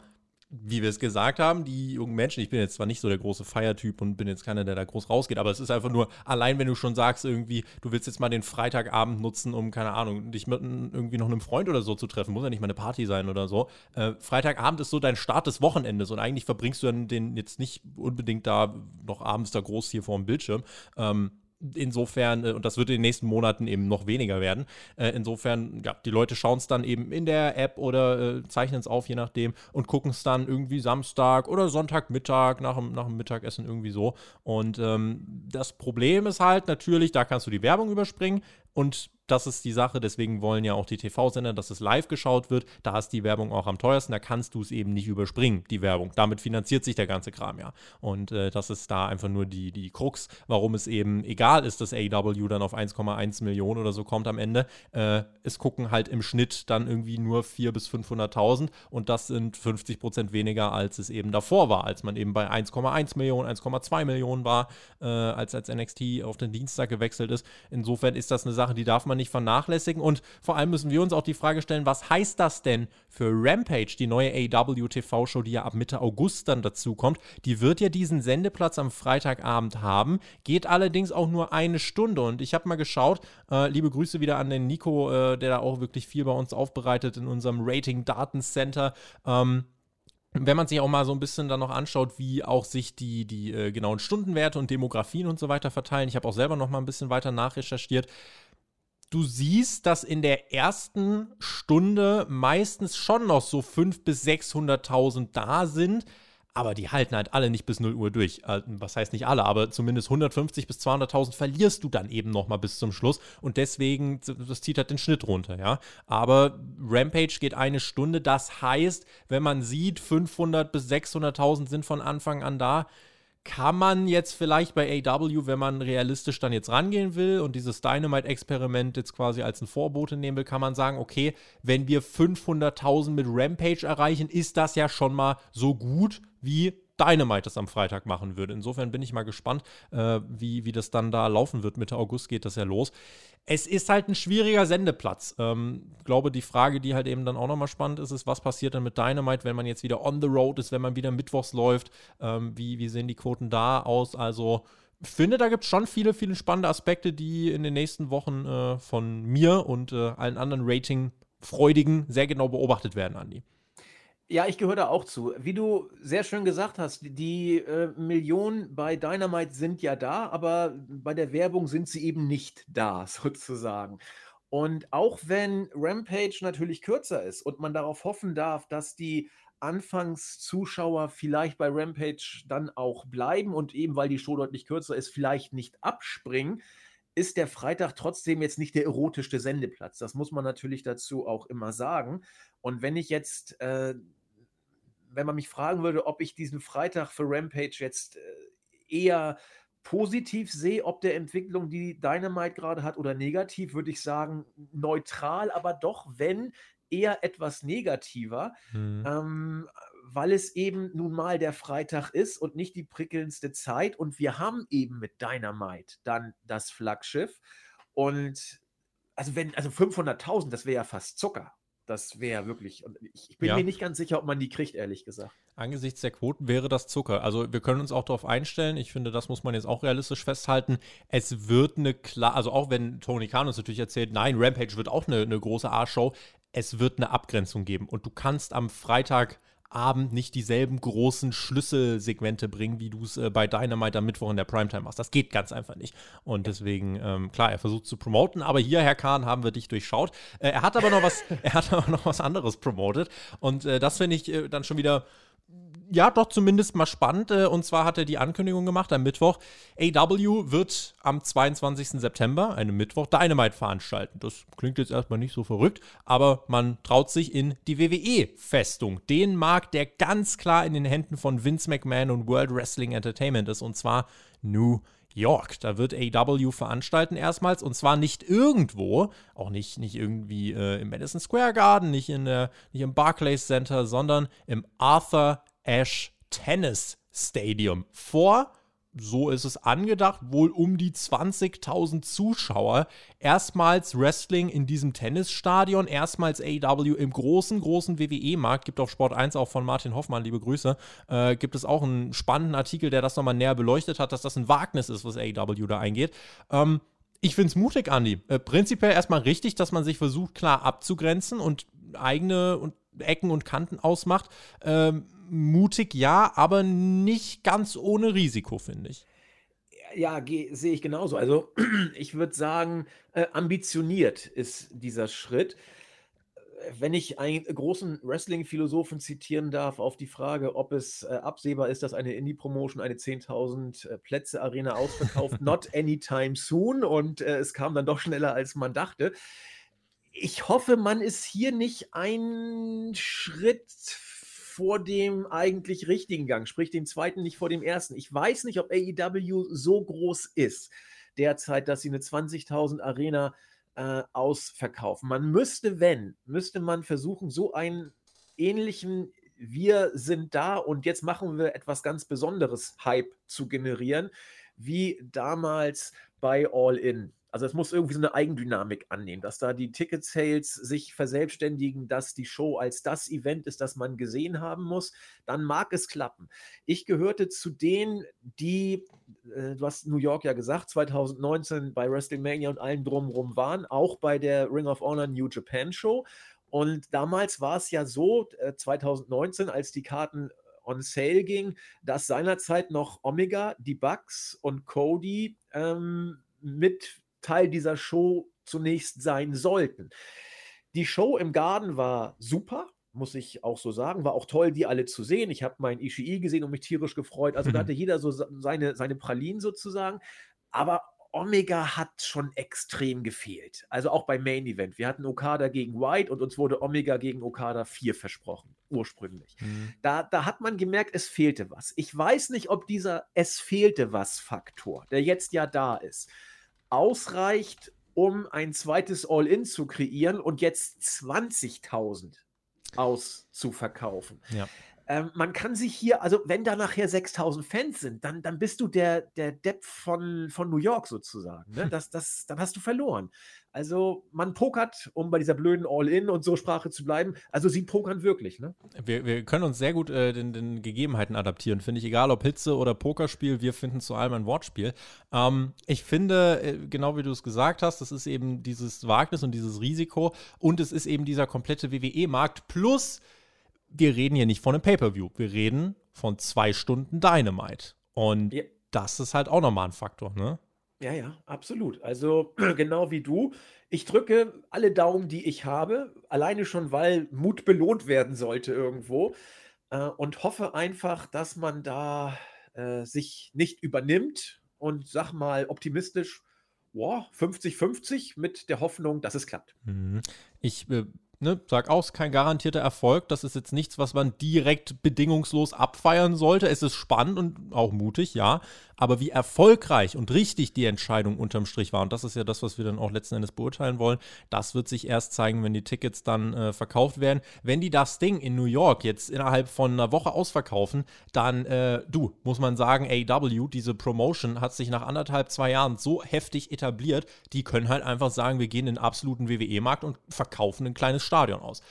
wie wir es gesagt haben, die jungen Menschen, ich bin jetzt zwar nicht so der große Feiertyp und bin jetzt keiner, der da groß rausgeht, aber es ist einfach nur, allein wenn du schon sagst, irgendwie, du willst jetzt mal den Freitagabend nutzen, um, keine Ahnung, dich mit irgendwie noch einem Freund oder so zu treffen, muss ja nicht mal eine Party sein oder so. Äh, Freitagabend ist so dein Start des Wochenendes und eigentlich verbringst du dann den jetzt nicht unbedingt da noch abends da groß hier vor dem Bildschirm. Ähm, insofern, äh, und das wird in den nächsten Monaten eben noch weniger werden, äh, insofern, ja, die Leute schauen es dann eben in der App oder äh, zeichnen es auf, je nachdem, und gucken es dann irgendwie Samstag oder Sonntagmittag nach dem, nach dem Mittagessen irgendwie so. Und ähm, das Problem ist halt natürlich, da kannst du die Werbung überspringen und das ist die Sache, deswegen wollen ja auch die TV-Sender, dass es live geschaut wird. Da ist die Werbung auch am teuersten, da kannst du es eben nicht überspringen, die Werbung. Damit finanziert sich der ganze Kram ja. Und äh, das ist da einfach nur die, die Krux, warum es eben egal ist, dass AW dann auf 1,1 Millionen oder so kommt am Ende. Äh, es gucken halt im Schnitt dann irgendwie nur 400.000 bis 500.000 und das sind 50 Prozent weniger, als es eben davor war, als man eben bei 1,1 Millionen, 1,2 Millionen war, äh, als, als NXT auf den Dienstag gewechselt ist. Insofern ist das eine Sache, die darf man nicht vernachlässigen. Und vor allem müssen wir uns auch die Frage stellen, was heißt das denn für Rampage, die neue AW-TV-Show, die ja ab Mitte August dann dazu kommt? Die wird ja diesen Sendeplatz am Freitagabend haben, geht allerdings auch nur eine Stunde. Und ich habe mal geschaut, äh, liebe Grüße wieder an den Nico, äh, der da auch wirklich viel bei uns aufbereitet in unserem Rating-Datencenter. Ähm, wenn man sich auch mal so ein bisschen dann noch anschaut, wie auch sich die, die äh, genauen Stundenwerte und Demografien und so weiter verteilen. Ich habe auch selber noch mal ein bisschen weiter nachrecherchiert du siehst, dass in der ersten Stunde meistens schon noch so 500.000 bis 600.000 da sind, aber die halten halt alle nicht bis 0 Uhr durch. Äh, was heißt nicht alle, aber zumindest 150 bis 200.000 verlierst du dann eben noch mal bis zum Schluss und deswegen, das zieht halt den Schnitt runter, ja. Aber Rampage geht eine Stunde, das heißt, wenn man sieht, 500 bis 600.000 sind von Anfang an da, kann man jetzt vielleicht bei AW, wenn man realistisch dann jetzt rangehen will und dieses Dynamite-Experiment jetzt quasi als ein Vorbote nehmen will, kann man sagen, okay, wenn wir 500.000 mit Rampage erreichen, ist das ja schon mal so gut wie Dynamite das am Freitag machen würde. Insofern bin ich mal gespannt, äh, wie, wie das dann da laufen wird. Mitte August geht das ja los. Es ist halt ein schwieriger Sendeplatz. Ähm, glaube, die Frage, die halt eben dann auch nochmal spannend ist, ist, was passiert dann mit Dynamite, wenn man jetzt wieder on the road ist, wenn man wieder mittwochs läuft? Ähm, wie, wie sehen die Quoten da aus? Also, finde, da gibt es schon viele, viele spannende Aspekte, die in den nächsten Wochen äh, von mir und äh, allen anderen Rating-Freudigen sehr genau beobachtet werden, Andi. Ja, ich gehöre da auch zu. Wie du sehr schön gesagt hast, die äh, Millionen bei Dynamite sind ja da, aber bei der Werbung sind sie eben nicht da, sozusagen. Und auch wenn Rampage natürlich kürzer ist und man darauf hoffen darf, dass die Anfangszuschauer vielleicht bei Rampage dann auch bleiben und eben weil die Show deutlich kürzer ist, vielleicht nicht abspringen, ist der Freitag trotzdem jetzt nicht der erotischste Sendeplatz. Das muss man natürlich dazu auch immer sagen. Und wenn ich jetzt äh, wenn man mich fragen würde, ob ich diesen Freitag für Rampage jetzt äh, eher positiv sehe, ob der Entwicklung, die Dynamite gerade hat, oder negativ, würde ich sagen, neutral, aber doch, wenn eher etwas negativer. Mhm. Ähm, weil es eben nun mal der Freitag ist und nicht die prickelndste Zeit. Und wir haben eben mit Dynamite dann das Flaggschiff. Und also wenn, also 500.000, das wäre ja fast Zucker. Das wäre wirklich, ich bin ja. mir nicht ganz sicher, ob man die kriegt, ehrlich gesagt. Angesichts der Quoten wäre das Zucker. Also wir können uns auch darauf einstellen. Ich finde, das muss man jetzt auch realistisch festhalten. Es wird eine klar, also auch wenn Tony Khan uns natürlich erzählt, nein, Rampage wird auch eine, eine große A-Show. Es wird eine Abgrenzung geben und du kannst am Freitag Abend nicht dieselben großen Schlüsselsegmente bringen, wie du es äh, bei Dynamite am Mittwoch in der Primetime machst. Das geht ganz einfach nicht. Und deswegen, ähm, klar, er versucht zu promoten, aber hier, Herr Kahn, haben wir dich durchschaut. Äh, er hat aber noch was, er hat aber noch was anderes promotet. Und äh, das finde ich äh, dann schon wieder ja, doch zumindest mal spannend. Äh, und zwar hat er die Ankündigung gemacht am Mittwoch. AW wird am 22. September, einem Mittwoch, Dynamite veranstalten. Das klingt jetzt erstmal nicht so verrückt, aber man traut sich in die WWE-Festung. Den Markt, der ganz klar in den Händen von Vince McMahon und World Wrestling Entertainment ist. Und zwar New York. Da wird AW veranstalten erstmals und zwar nicht irgendwo, auch nicht, nicht irgendwie äh, im Madison Square Garden, nicht, in der, nicht im Barclays Center, sondern im Arthur Ashe Tennis Stadium vor so ist es angedacht, wohl um die 20.000 Zuschauer. Erstmals Wrestling in diesem Tennisstadion, erstmals AW im großen, großen WWE-Markt. Gibt auf Sport 1 auch von Martin Hoffmann, liebe Grüße, äh, gibt es auch einen spannenden Artikel, der das nochmal näher beleuchtet hat, dass das ein Wagnis ist, was AW da eingeht. Ähm, ich finde es mutig, Andi. Äh, prinzipiell erstmal richtig, dass man sich versucht, klar abzugrenzen und eigene und Ecken und Kanten ausmacht. Ähm, mutig ja, aber nicht ganz ohne Risiko, finde ich. Ja, sehe ich genauso. Also ich würde sagen, äh, ambitioniert ist dieser Schritt. Wenn ich einen großen Wrestling-Philosophen zitieren darf auf die Frage, ob es äh, absehbar ist, dass eine Indie-Promotion eine 10.000 äh, Plätze-Arena ausverkauft, not anytime soon. Und äh, es kam dann doch schneller, als man dachte. Ich hoffe, man ist hier nicht einen Schritt vor dem eigentlich richtigen Gang, sprich den zweiten nicht vor dem ersten. Ich weiß nicht, ob AEW so groß ist derzeit, dass sie eine 20.000 Arena äh, ausverkaufen. Man müsste, wenn, müsste man versuchen, so einen ähnlichen wir sind da und jetzt machen wir etwas ganz Besonderes Hype zu generieren, wie damals bei All In. Also es muss irgendwie so eine Eigendynamik annehmen, dass da die Ticket-Sales sich verselbstständigen, dass die Show als das Event ist, das man gesehen haben muss, dann mag es klappen. Ich gehörte zu denen, die, äh, du hast New York ja gesagt, 2019 bei WrestleMania und allen drumherum waren, auch bei der Ring of Honor New Japan Show. Und damals war es ja so, äh, 2019, als die Karten on sale ging, dass seinerzeit noch Omega, die Bucks und Cody ähm, mit Teil dieser Show zunächst sein sollten. Die Show im Garten war super, muss ich auch so sagen. War auch toll, die alle zu sehen. Ich habe meinen Ishii gesehen und mich tierisch gefreut. Also mhm. da hatte jeder so seine, seine Pralinen sozusagen. Aber Omega hat schon extrem gefehlt. Also auch beim Main Event. Wir hatten Okada gegen White und uns wurde Omega gegen Okada 4 versprochen, ursprünglich. Mhm. Da, da hat man gemerkt, es fehlte was. Ich weiß nicht, ob dieser Es fehlte was Faktor, der jetzt ja da ist, ausreicht, um ein zweites All-In zu kreieren und jetzt 20.000 auszuverkaufen. Ja. Ähm, man kann sich hier, also wenn da nachher 6000 Fans sind, dann, dann bist du der, der Depp von, von New York sozusagen. Ne? Das, das, dann hast du verloren. Also man pokert, um bei dieser blöden All-In und so Sprache zu bleiben. Also sie pokern wirklich. Ne? Wir, wir können uns sehr gut äh, den, den Gegebenheiten adaptieren, finde ich. Egal ob Hitze oder Pokerspiel, wir finden zu allem ein Wortspiel. Ähm, ich finde, äh, genau wie du es gesagt hast, das ist eben dieses Wagnis und dieses Risiko und es ist eben dieser komplette WWE-Markt plus wir reden hier nicht von einem Pay-Per-View. Wir reden von zwei Stunden Dynamite. Und ja. das ist halt auch nochmal ein Faktor, ne? Ja, ja, absolut. Also genau wie du. Ich drücke alle Daumen, die ich habe, alleine schon, weil Mut belohnt werden sollte irgendwo. Äh, und hoffe einfach, dass man da äh, sich nicht übernimmt und sag mal optimistisch, 50-50 mit der Hoffnung, dass es klappt. Mhm. Ich äh, ne, sag auch, kein garantierter Erfolg. Das ist jetzt nichts, was man direkt bedingungslos abfeiern sollte. Es ist spannend und auch mutig, ja. Aber wie erfolgreich und richtig die Entscheidung unterm Strich war, und das ist ja das, was wir dann auch letzten Endes beurteilen wollen, das wird sich erst zeigen, wenn die Tickets dann äh, verkauft werden. Wenn die das Ding in New York jetzt innerhalb von einer Woche ausverkaufen, dann, äh, du, muss man sagen, AW, diese Promotion hat sich nach anderthalb, zwei Jahren so heftig etabliert, die können halt einfach sagen, wir gehen in den absoluten WWE-Markt und verkaufen ein kleines Stadion aus.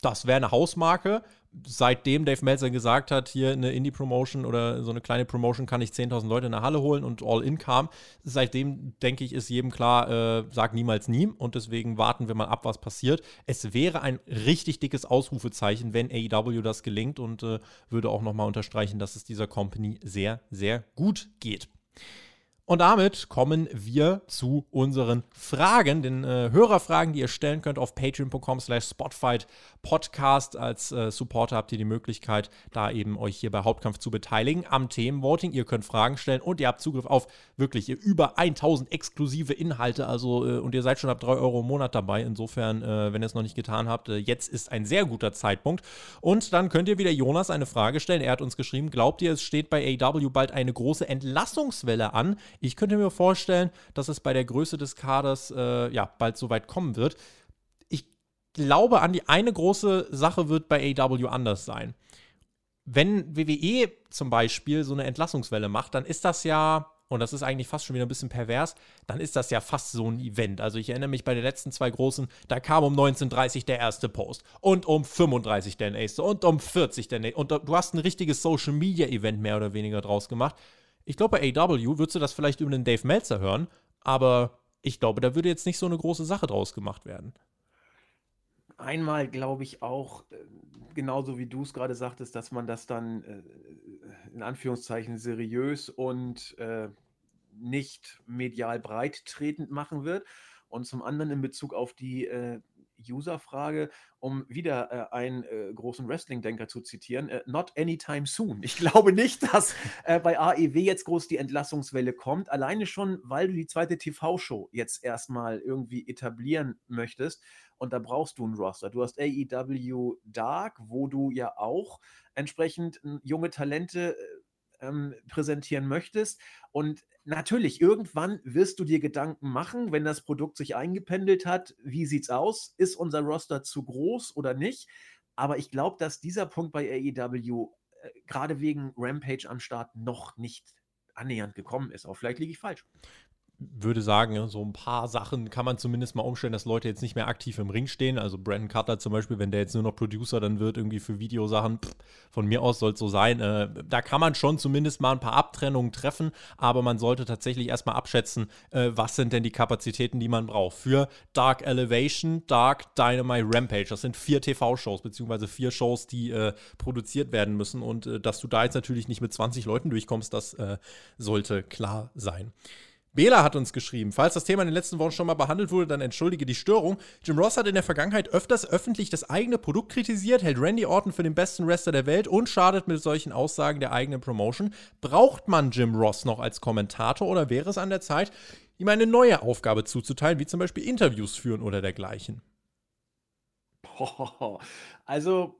Das wäre eine Hausmarke. Seitdem Dave Meltzer gesagt hat, hier eine Indie-Promotion oder so eine kleine Promotion kann ich 10.000 Leute in der Halle holen und All-In kam, seitdem denke ich, ist jedem klar, äh, sag niemals nie und deswegen warten wir mal ab, was passiert. Es wäre ein richtig dickes Ausrufezeichen, wenn AEW das gelingt und äh, würde auch nochmal unterstreichen, dass es dieser Company sehr, sehr gut geht. Und damit kommen wir zu unseren Fragen, den äh, Hörerfragen, die ihr stellen könnt auf patreon.com slash spotfight podcast. Als äh, Supporter habt ihr die Möglichkeit, da eben euch hier bei Hauptkampf zu beteiligen am Themenvoting. Ihr könnt Fragen stellen und ihr habt Zugriff auf wirklich über 1000 exklusive Inhalte. Also, äh, und ihr seid schon ab 3 Euro im Monat dabei. Insofern, äh, wenn ihr es noch nicht getan habt, äh, jetzt ist ein sehr guter Zeitpunkt. Und dann könnt ihr wieder Jonas eine Frage stellen. Er hat uns geschrieben, glaubt ihr, es steht bei AW bald eine große Entlassungswelle an? Ich könnte mir vorstellen, dass es bei der Größe des Kaders äh, ja, bald so weit kommen wird. Ich glaube an die eine große Sache wird bei AW anders sein. Wenn WWE zum Beispiel so eine Entlassungswelle macht, dann ist das ja und das ist eigentlich fast schon wieder ein bisschen pervers, dann ist das ja fast so ein Event. Also ich erinnere mich bei den letzten zwei großen, da kam um 19.30 der erste Post und um 35 der nächste und um 40 der nächste. Und du hast ein richtiges Social Media Event mehr oder weniger draus gemacht. Ich glaube, bei AW würdest du das vielleicht über den Dave Meltzer hören, aber ich glaube, da würde jetzt nicht so eine große Sache draus gemacht werden. Einmal glaube ich auch, äh, genauso wie du es gerade sagtest, dass man das dann äh, in Anführungszeichen seriös und äh, nicht medial breit tretend machen wird. Und zum anderen in Bezug auf die User-Frage, um wieder äh, einen äh, großen Wrestling-Denker zu zitieren, äh, not anytime soon. Ich glaube nicht, dass äh, bei AEW jetzt groß die Entlassungswelle kommt, alleine schon, weil du die zweite TV-Show jetzt erstmal irgendwie etablieren möchtest und da brauchst du einen Roster. Du hast AEW Dark, wo du ja auch entsprechend junge Talente äh, ähm, präsentieren möchtest und natürlich, irgendwann wirst du dir Gedanken machen, wenn das Produkt sich eingependelt hat, wie sieht's aus? Ist unser Roster zu groß oder nicht? Aber ich glaube, dass dieser Punkt bei AEW äh, gerade wegen Rampage am Start noch nicht annähernd gekommen ist. Auch vielleicht liege ich falsch würde sagen, so ein paar Sachen kann man zumindest mal umstellen, dass Leute jetzt nicht mehr aktiv im Ring stehen. Also Brandon Cutler zum Beispiel, wenn der jetzt nur noch Producer dann wird, irgendwie für Videosachen, pff, von mir aus soll es so sein. Äh, da kann man schon zumindest mal ein paar Abtrennungen treffen, aber man sollte tatsächlich erstmal abschätzen, äh, was sind denn die Kapazitäten, die man braucht. Für Dark Elevation, Dark Dynamite Rampage. Das sind vier TV-Shows, beziehungsweise vier Shows, die äh, produziert werden müssen. Und äh, dass du da jetzt natürlich nicht mit 20 Leuten durchkommst, das äh, sollte klar sein. Bela hat uns geschrieben, falls das Thema in den letzten Wochen schon mal behandelt wurde, dann entschuldige die Störung. Jim Ross hat in der Vergangenheit öfters öffentlich das eigene Produkt kritisiert, hält Randy Orton für den besten Wrestler der Welt und schadet mit solchen Aussagen der eigenen Promotion. Braucht man Jim Ross noch als Kommentator oder wäre es an der Zeit, ihm eine neue Aufgabe zuzuteilen, wie zum Beispiel Interviews führen oder dergleichen? Also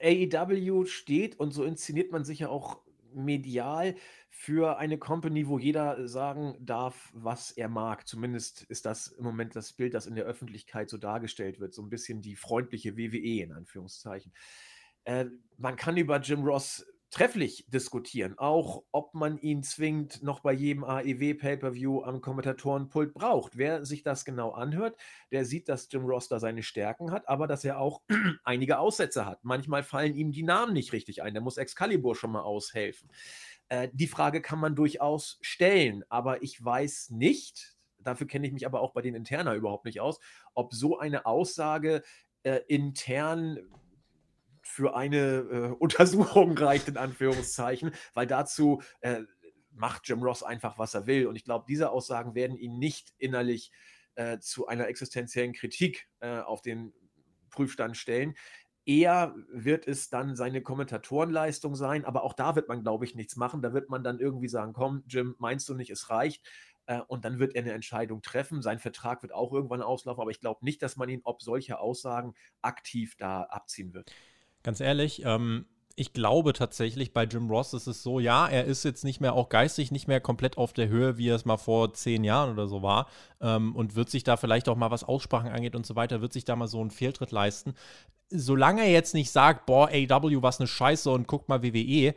AEW steht und so inszeniert man sich ja auch medial für eine Company, wo jeder sagen darf, was er mag. Zumindest ist das im Moment das Bild, das in der Öffentlichkeit so dargestellt wird. So ein bisschen die freundliche WWE in Anführungszeichen. Äh, man kann über Jim Ross trefflich diskutieren, auch ob man ihn zwingend noch bei jedem AEW Pay-per-View am Kommentatorenpult braucht. Wer sich das genau anhört, der sieht, dass Jim Ross da seine Stärken hat, aber dass er auch einige Aussätze hat. Manchmal fallen ihm die Namen nicht richtig ein. Da muss Excalibur schon mal aushelfen. Äh, die Frage kann man durchaus stellen, aber ich weiß nicht, dafür kenne ich mich aber auch bei den Interner überhaupt nicht aus, ob so eine Aussage äh, intern für eine äh, Untersuchung reicht, in Anführungszeichen, weil dazu äh, macht Jim Ross einfach, was er will. Und ich glaube, diese Aussagen werden ihn nicht innerlich äh, zu einer existenziellen Kritik äh, auf den Prüfstand stellen. Eher wird es dann seine Kommentatorenleistung sein, aber auch da wird man, glaube ich, nichts machen. Da wird man dann irgendwie sagen, komm, Jim, meinst du nicht, es reicht? Äh, und dann wird er eine Entscheidung treffen. Sein Vertrag wird auch irgendwann auslaufen, aber ich glaube nicht, dass man ihn ob solcher Aussagen aktiv da abziehen wird. Ganz ehrlich, ähm, ich glaube tatsächlich, bei Jim Ross ist es so, ja, er ist jetzt nicht mehr auch geistig nicht mehr komplett auf der Höhe, wie er es mal vor zehn Jahren oder so war. Ähm, und wird sich da vielleicht auch mal, was Aussprachen angeht und so weiter, wird sich da mal so einen Fehltritt leisten. Solange er jetzt nicht sagt, boah, AW, was eine Scheiße und guckt mal WWE,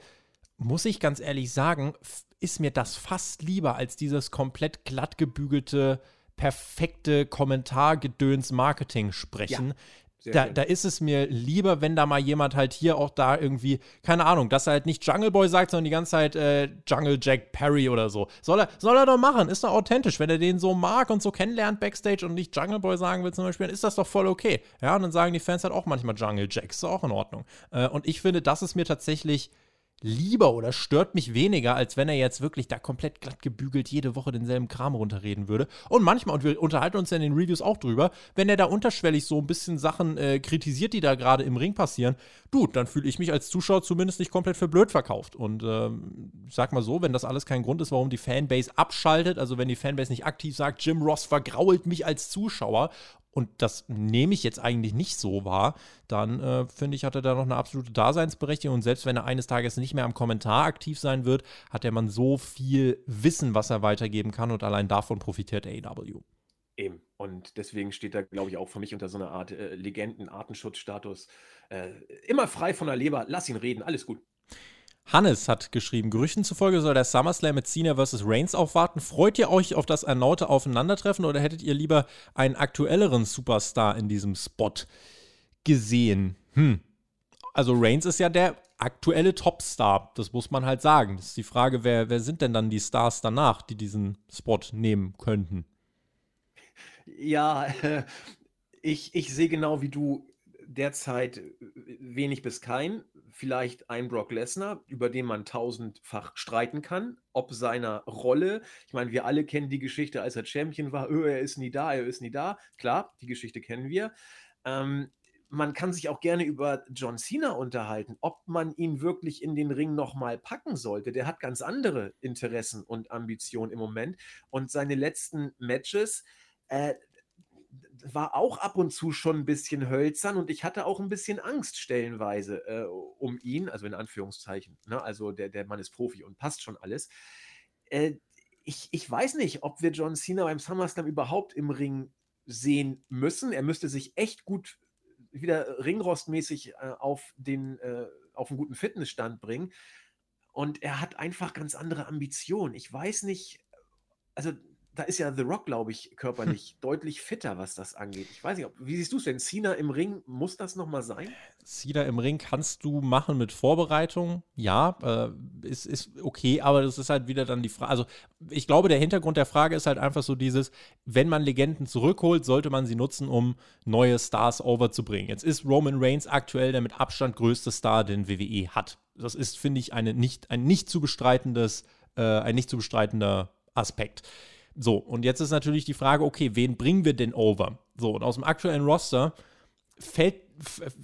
muss ich ganz ehrlich sagen, ist mir das fast lieber als dieses komplett glatt gebügelte, perfekte Kommentargedöns-Marketing sprechen. Ja. Da, da, ist es mir lieber, wenn da mal jemand halt hier auch da irgendwie, keine Ahnung, dass er halt nicht Jungle Boy sagt, sondern die ganze Zeit äh, Jungle Jack Perry oder so. Soll er, soll er doch machen, ist doch authentisch. Wenn er den so mag und so kennenlernt Backstage und nicht Jungle Boy sagen will zum Beispiel, dann ist das doch voll okay. Ja, und dann sagen die Fans halt auch manchmal Jungle Jack, ist doch auch in Ordnung. Äh, und ich finde, das ist mir tatsächlich lieber oder stört mich weniger, als wenn er jetzt wirklich da komplett glatt gebügelt jede Woche denselben Kram runterreden würde. Und manchmal, und wir unterhalten uns ja in den Reviews auch drüber, wenn er da unterschwellig so ein bisschen Sachen äh, kritisiert, die da gerade im Ring passieren, du, dann fühle ich mich als Zuschauer zumindest nicht komplett für blöd verkauft. Und ähm, sag mal so, wenn das alles kein Grund ist, warum die Fanbase abschaltet, also wenn die Fanbase nicht aktiv sagt, Jim Ross vergrault mich als Zuschauer und das nehme ich jetzt eigentlich nicht so wahr, dann äh, finde ich, hat er da noch eine absolute Daseinsberechtigung. Und selbst wenn er eines Tages nicht mehr am Kommentar aktiv sein wird, hat der Mann so viel Wissen, was er weitergeben kann und allein davon profitiert AEW. Eben. Und deswegen steht er, glaube ich, auch für mich unter so einer Art äh, Legenden-Artenschutzstatus. Äh, immer frei von der Leber, lass ihn reden, alles gut. Hannes hat geschrieben, Gerüchten zufolge soll der SummerSlam mit Cena vs. Reigns aufwarten. Freut ihr euch auf das erneute Aufeinandertreffen oder hättet ihr lieber einen aktuelleren Superstar in diesem Spot gesehen? Hm. Also Reigns ist ja der aktuelle Topstar, das muss man halt sagen. Das ist die Frage, wer, wer sind denn dann die Stars danach, die diesen Spot nehmen könnten? Ja, ich, ich sehe genau wie du derzeit wenig bis kein vielleicht ein Brock Lesnar, über den man tausendfach streiten kann, ob seiner Rolle. Ich meine, wir alle kennen die Geschichte, als er Champion war, oh, er ist nie da, er ist nie da. Klar, die Geschichte kennen wir. Ähm, man kann sich auch gerne über John Cena unterhalten, ob man ihn wirklich in den Ring nochmal packen sollte. Der hat ganz andere Interessen und Ambitionen im Moment. Und seine letzten Matches, äh, war auch ab und zu schon ein bisschen hölzern und ich hatte auch ein bisschen Angst stellenweise äh, um ihn, also in Anführungszeichen. Ne? Also der, der Mann ist Profi und passt schon alles. Äh, ich, ich weiß nicht, ob wir John Cena beim SummerSlam überhaupt im Ring sehen müssen. Er müsste sich echt gut wieder ringrostmäßig äh, auf, den, äh, auf einen guten Fitnessstand bringen. Und er hat einfach ganz andere Ambitionen. Ich weiß nicht, also da ist ja The Rock, glaube ich, körperlich hm. deutlich fitter, was das angeht. Ich weiß nicht, ob, wie siehst du es denn? Cena im Ring, muss das nochmal sein? Cena im Ring kannst du machen mit Vorbereitung, ja, äh, ist, ist okay, aber das ist halt wieder dann die Frage. Also, ich glaube, der Hintergrund der Frage ist halt einfach so dieses, wenn man Legenden zurückholt, sollte man sie nutzen, um neue Stars overzubringen. Jetzt ist Roman Reigns aktuell der mit Abstand größte Star, den WWE hat. Das ist, finde ich, eine nicht, ein nicht zu bestreitendes, äh, ein nicht zu bestreitender Aspekt. So, und jetzt ist natürlich die Frage, okay, wen bringen wir denn over? So, und aus dem aktuellen Roster fällt,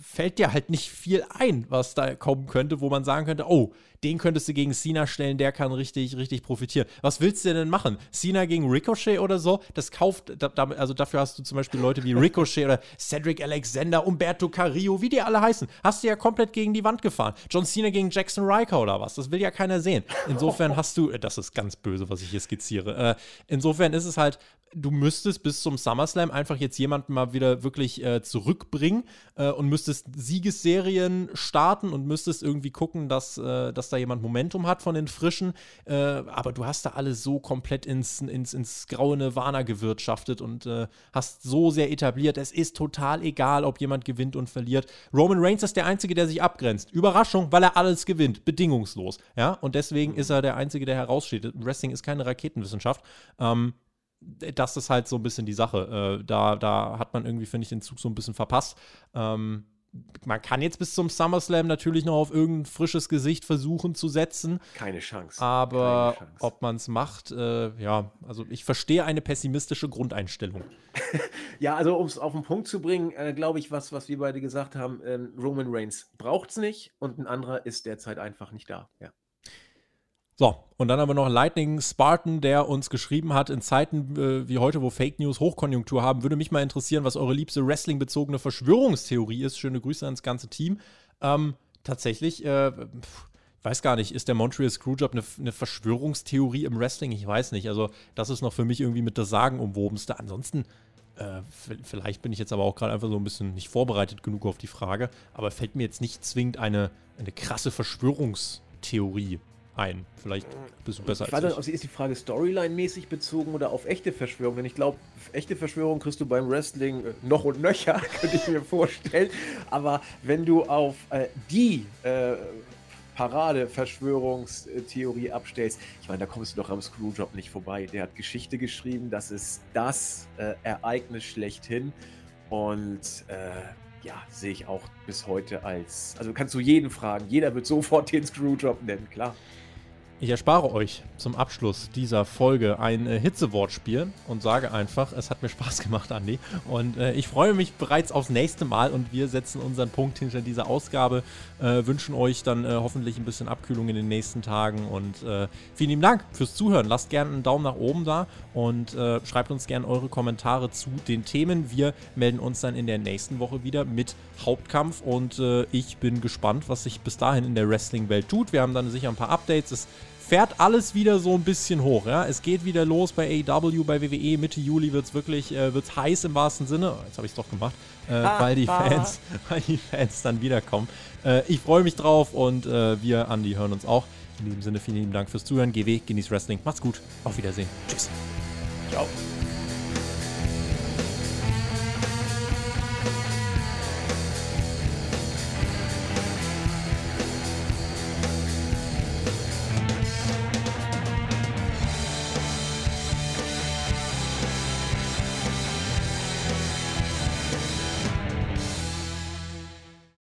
fällt dir halt nicht viel ein, was da kommen könnte, wo man sagen könnte, oh, den könntest du gegen Cena stellen, der kann richtig, richtig profitieren. Was willst du denn machen? Cena gegen Ricochet oder so? Das kauft, da, also dafür hast du zum Beispiel Leute wie Ricochet oder Cedric Alexander, Umberto Carrillo, wie die alle heißen. Hast du ja komplett gegen die Wand gefahren. John Cena gegen Jackson Riker oder was? Das will ja keiner sehen. Insofern hast du, das ist ganz böse, was ich hier skizziere. Äh, insofern ist es halt, du müsstest bis zum SummerSlam einfach jetzt jemanden mal wieder wirklich äh, zurückbringen äh, und müsstest Siegesserien starten und müsstest irgendwie gucken, dass, äh, dass da jemand Momentum hat von den Frischen. Äh, aber du hast da alle so komplett ins, ins, ins graue Nirvana gewirtschaftet und äh, hast so sehr etabliert. Es ist total egal, ob jemand gewinnt und verliert. Roman Reigns ist der Einzige, der sich abgrenzt. Überraschung, weil er alles gewinnt. Bedingungslos. Ja, und deswegen ist er der Einzige, der heraussteht. Wrestling ist keine Raketenwissenschaft. Ähm, das ist halt so ein bisschen die Sache. Äh, da, da hat man irgendwie, finde ich, den Zug so ein bisschen verpasst. Ähm, man kann jetzt bis zum SummerSlam natürlich noch auf irgendein frisches Gesicht versuchen zu setzen. Keine Chance. Aber Keine Chance. ob man es macht, äh, ja, also ich verstehe eine pessimistische Grundeinstellung. ja, also um es auf den Punkt zu bringen, äh, glaube ich, was, was wir beide gesagt haben, äh, Roman Reigns braucht es nicht und ein anderer ist derzeit einfach nicht da. Ja. So, und dann haben wir noch Lightning Spartan, der uns geschrieben hat, in Zeiten äh, wie heute, wo Fake News Hochkonjunktur haben, würde mich mal interessieren, was eure liebste Wrestling-bezogene Verschwörungstheorie ist. Schöne Grüße ans ganze Team. Ähm, tatsächlich, äh, weiß gar nicht, ist der Montreal Screwjob eine, eine Verschwörungstheorie im Wrestling? Ich weiß nicht. Also, das ist noch für mich irgendwie mit der Sagenumwobenste. Ansonsten, äh, vielleicht bin ich jetzt aber auch gerade einfach so ein bisschen nicht vorbereitet genug auf die Frage, aber fällt mir jetzt nicht zwingend eine, eine krasse Verschwörungstheorie ein. Vielleicht bist du besser ich als ich. Nicht, ist die Frage Storyline-mäßig bezogen oder auf echte Verschwörung? Denn ich glaube, echte Verschwörung kriegst du beim Wrestling äh, noch und nöcher, könnte ich mir vorstellen. Aber wenn du auf äh, die äh, Parade-Verschwörungstheorie abstellst, ich meine, da kommst du doch am Screwjob nicht vorbei. Der hat Geschichte geschrieben, das ist das äh, Ereignis schlechthin. Und äh, ja, sehe ich auch bis heute als. Also kannst du jeden fragen. Jeder wird sofort den Screwjob nennen, klar. Ich erspare euch zum Abschluss dieser Folge ein äh, Hitzewortspiel und sage einfach, es hat mir Spaß gemacht, Andi. Und äh, ich freue mich bereits aufs nächste Mal und wir setzen unseren Punkt hinter dieser Ausgabe. Äh, wünschen euch dann äh, hoffentlich ein bisschen Abkühlung in den nächsten Tagen und äh, vielen lieben Dank fürs Zuhören. Lasst gerne einen Daumen nach oben da und äh, schreibt uns gerne eure Kommentare zu den Themen. Wir melden uns dann in der nächsten Woche wieder mit Hauptkampf und ich bin gespannt, was sich bis dahin in der Wrestling-Welt tut. Wir haben dann sicher ein paar Updates. Es fährt alles wieder so ein bisschen hoch. Ja? Es geht wieder los bei AW, bei WWE. Mitte Juli wird es wirklich äh, wird's heiß im wahrsten Sinne. Jetzt habe ich es doch gemacht, äh, ah, weil, die Fans, weil die Fans dann wiederkommen. Äh, ich freue mich drauf und äh, wir, Andi, hören uns auch. In diesem Sinne, vielen lieben Dank fürs Zuhören. GW, genieß Wrestling. Macht's gut. Auf Wiedersehen. Tschüss. Ciao.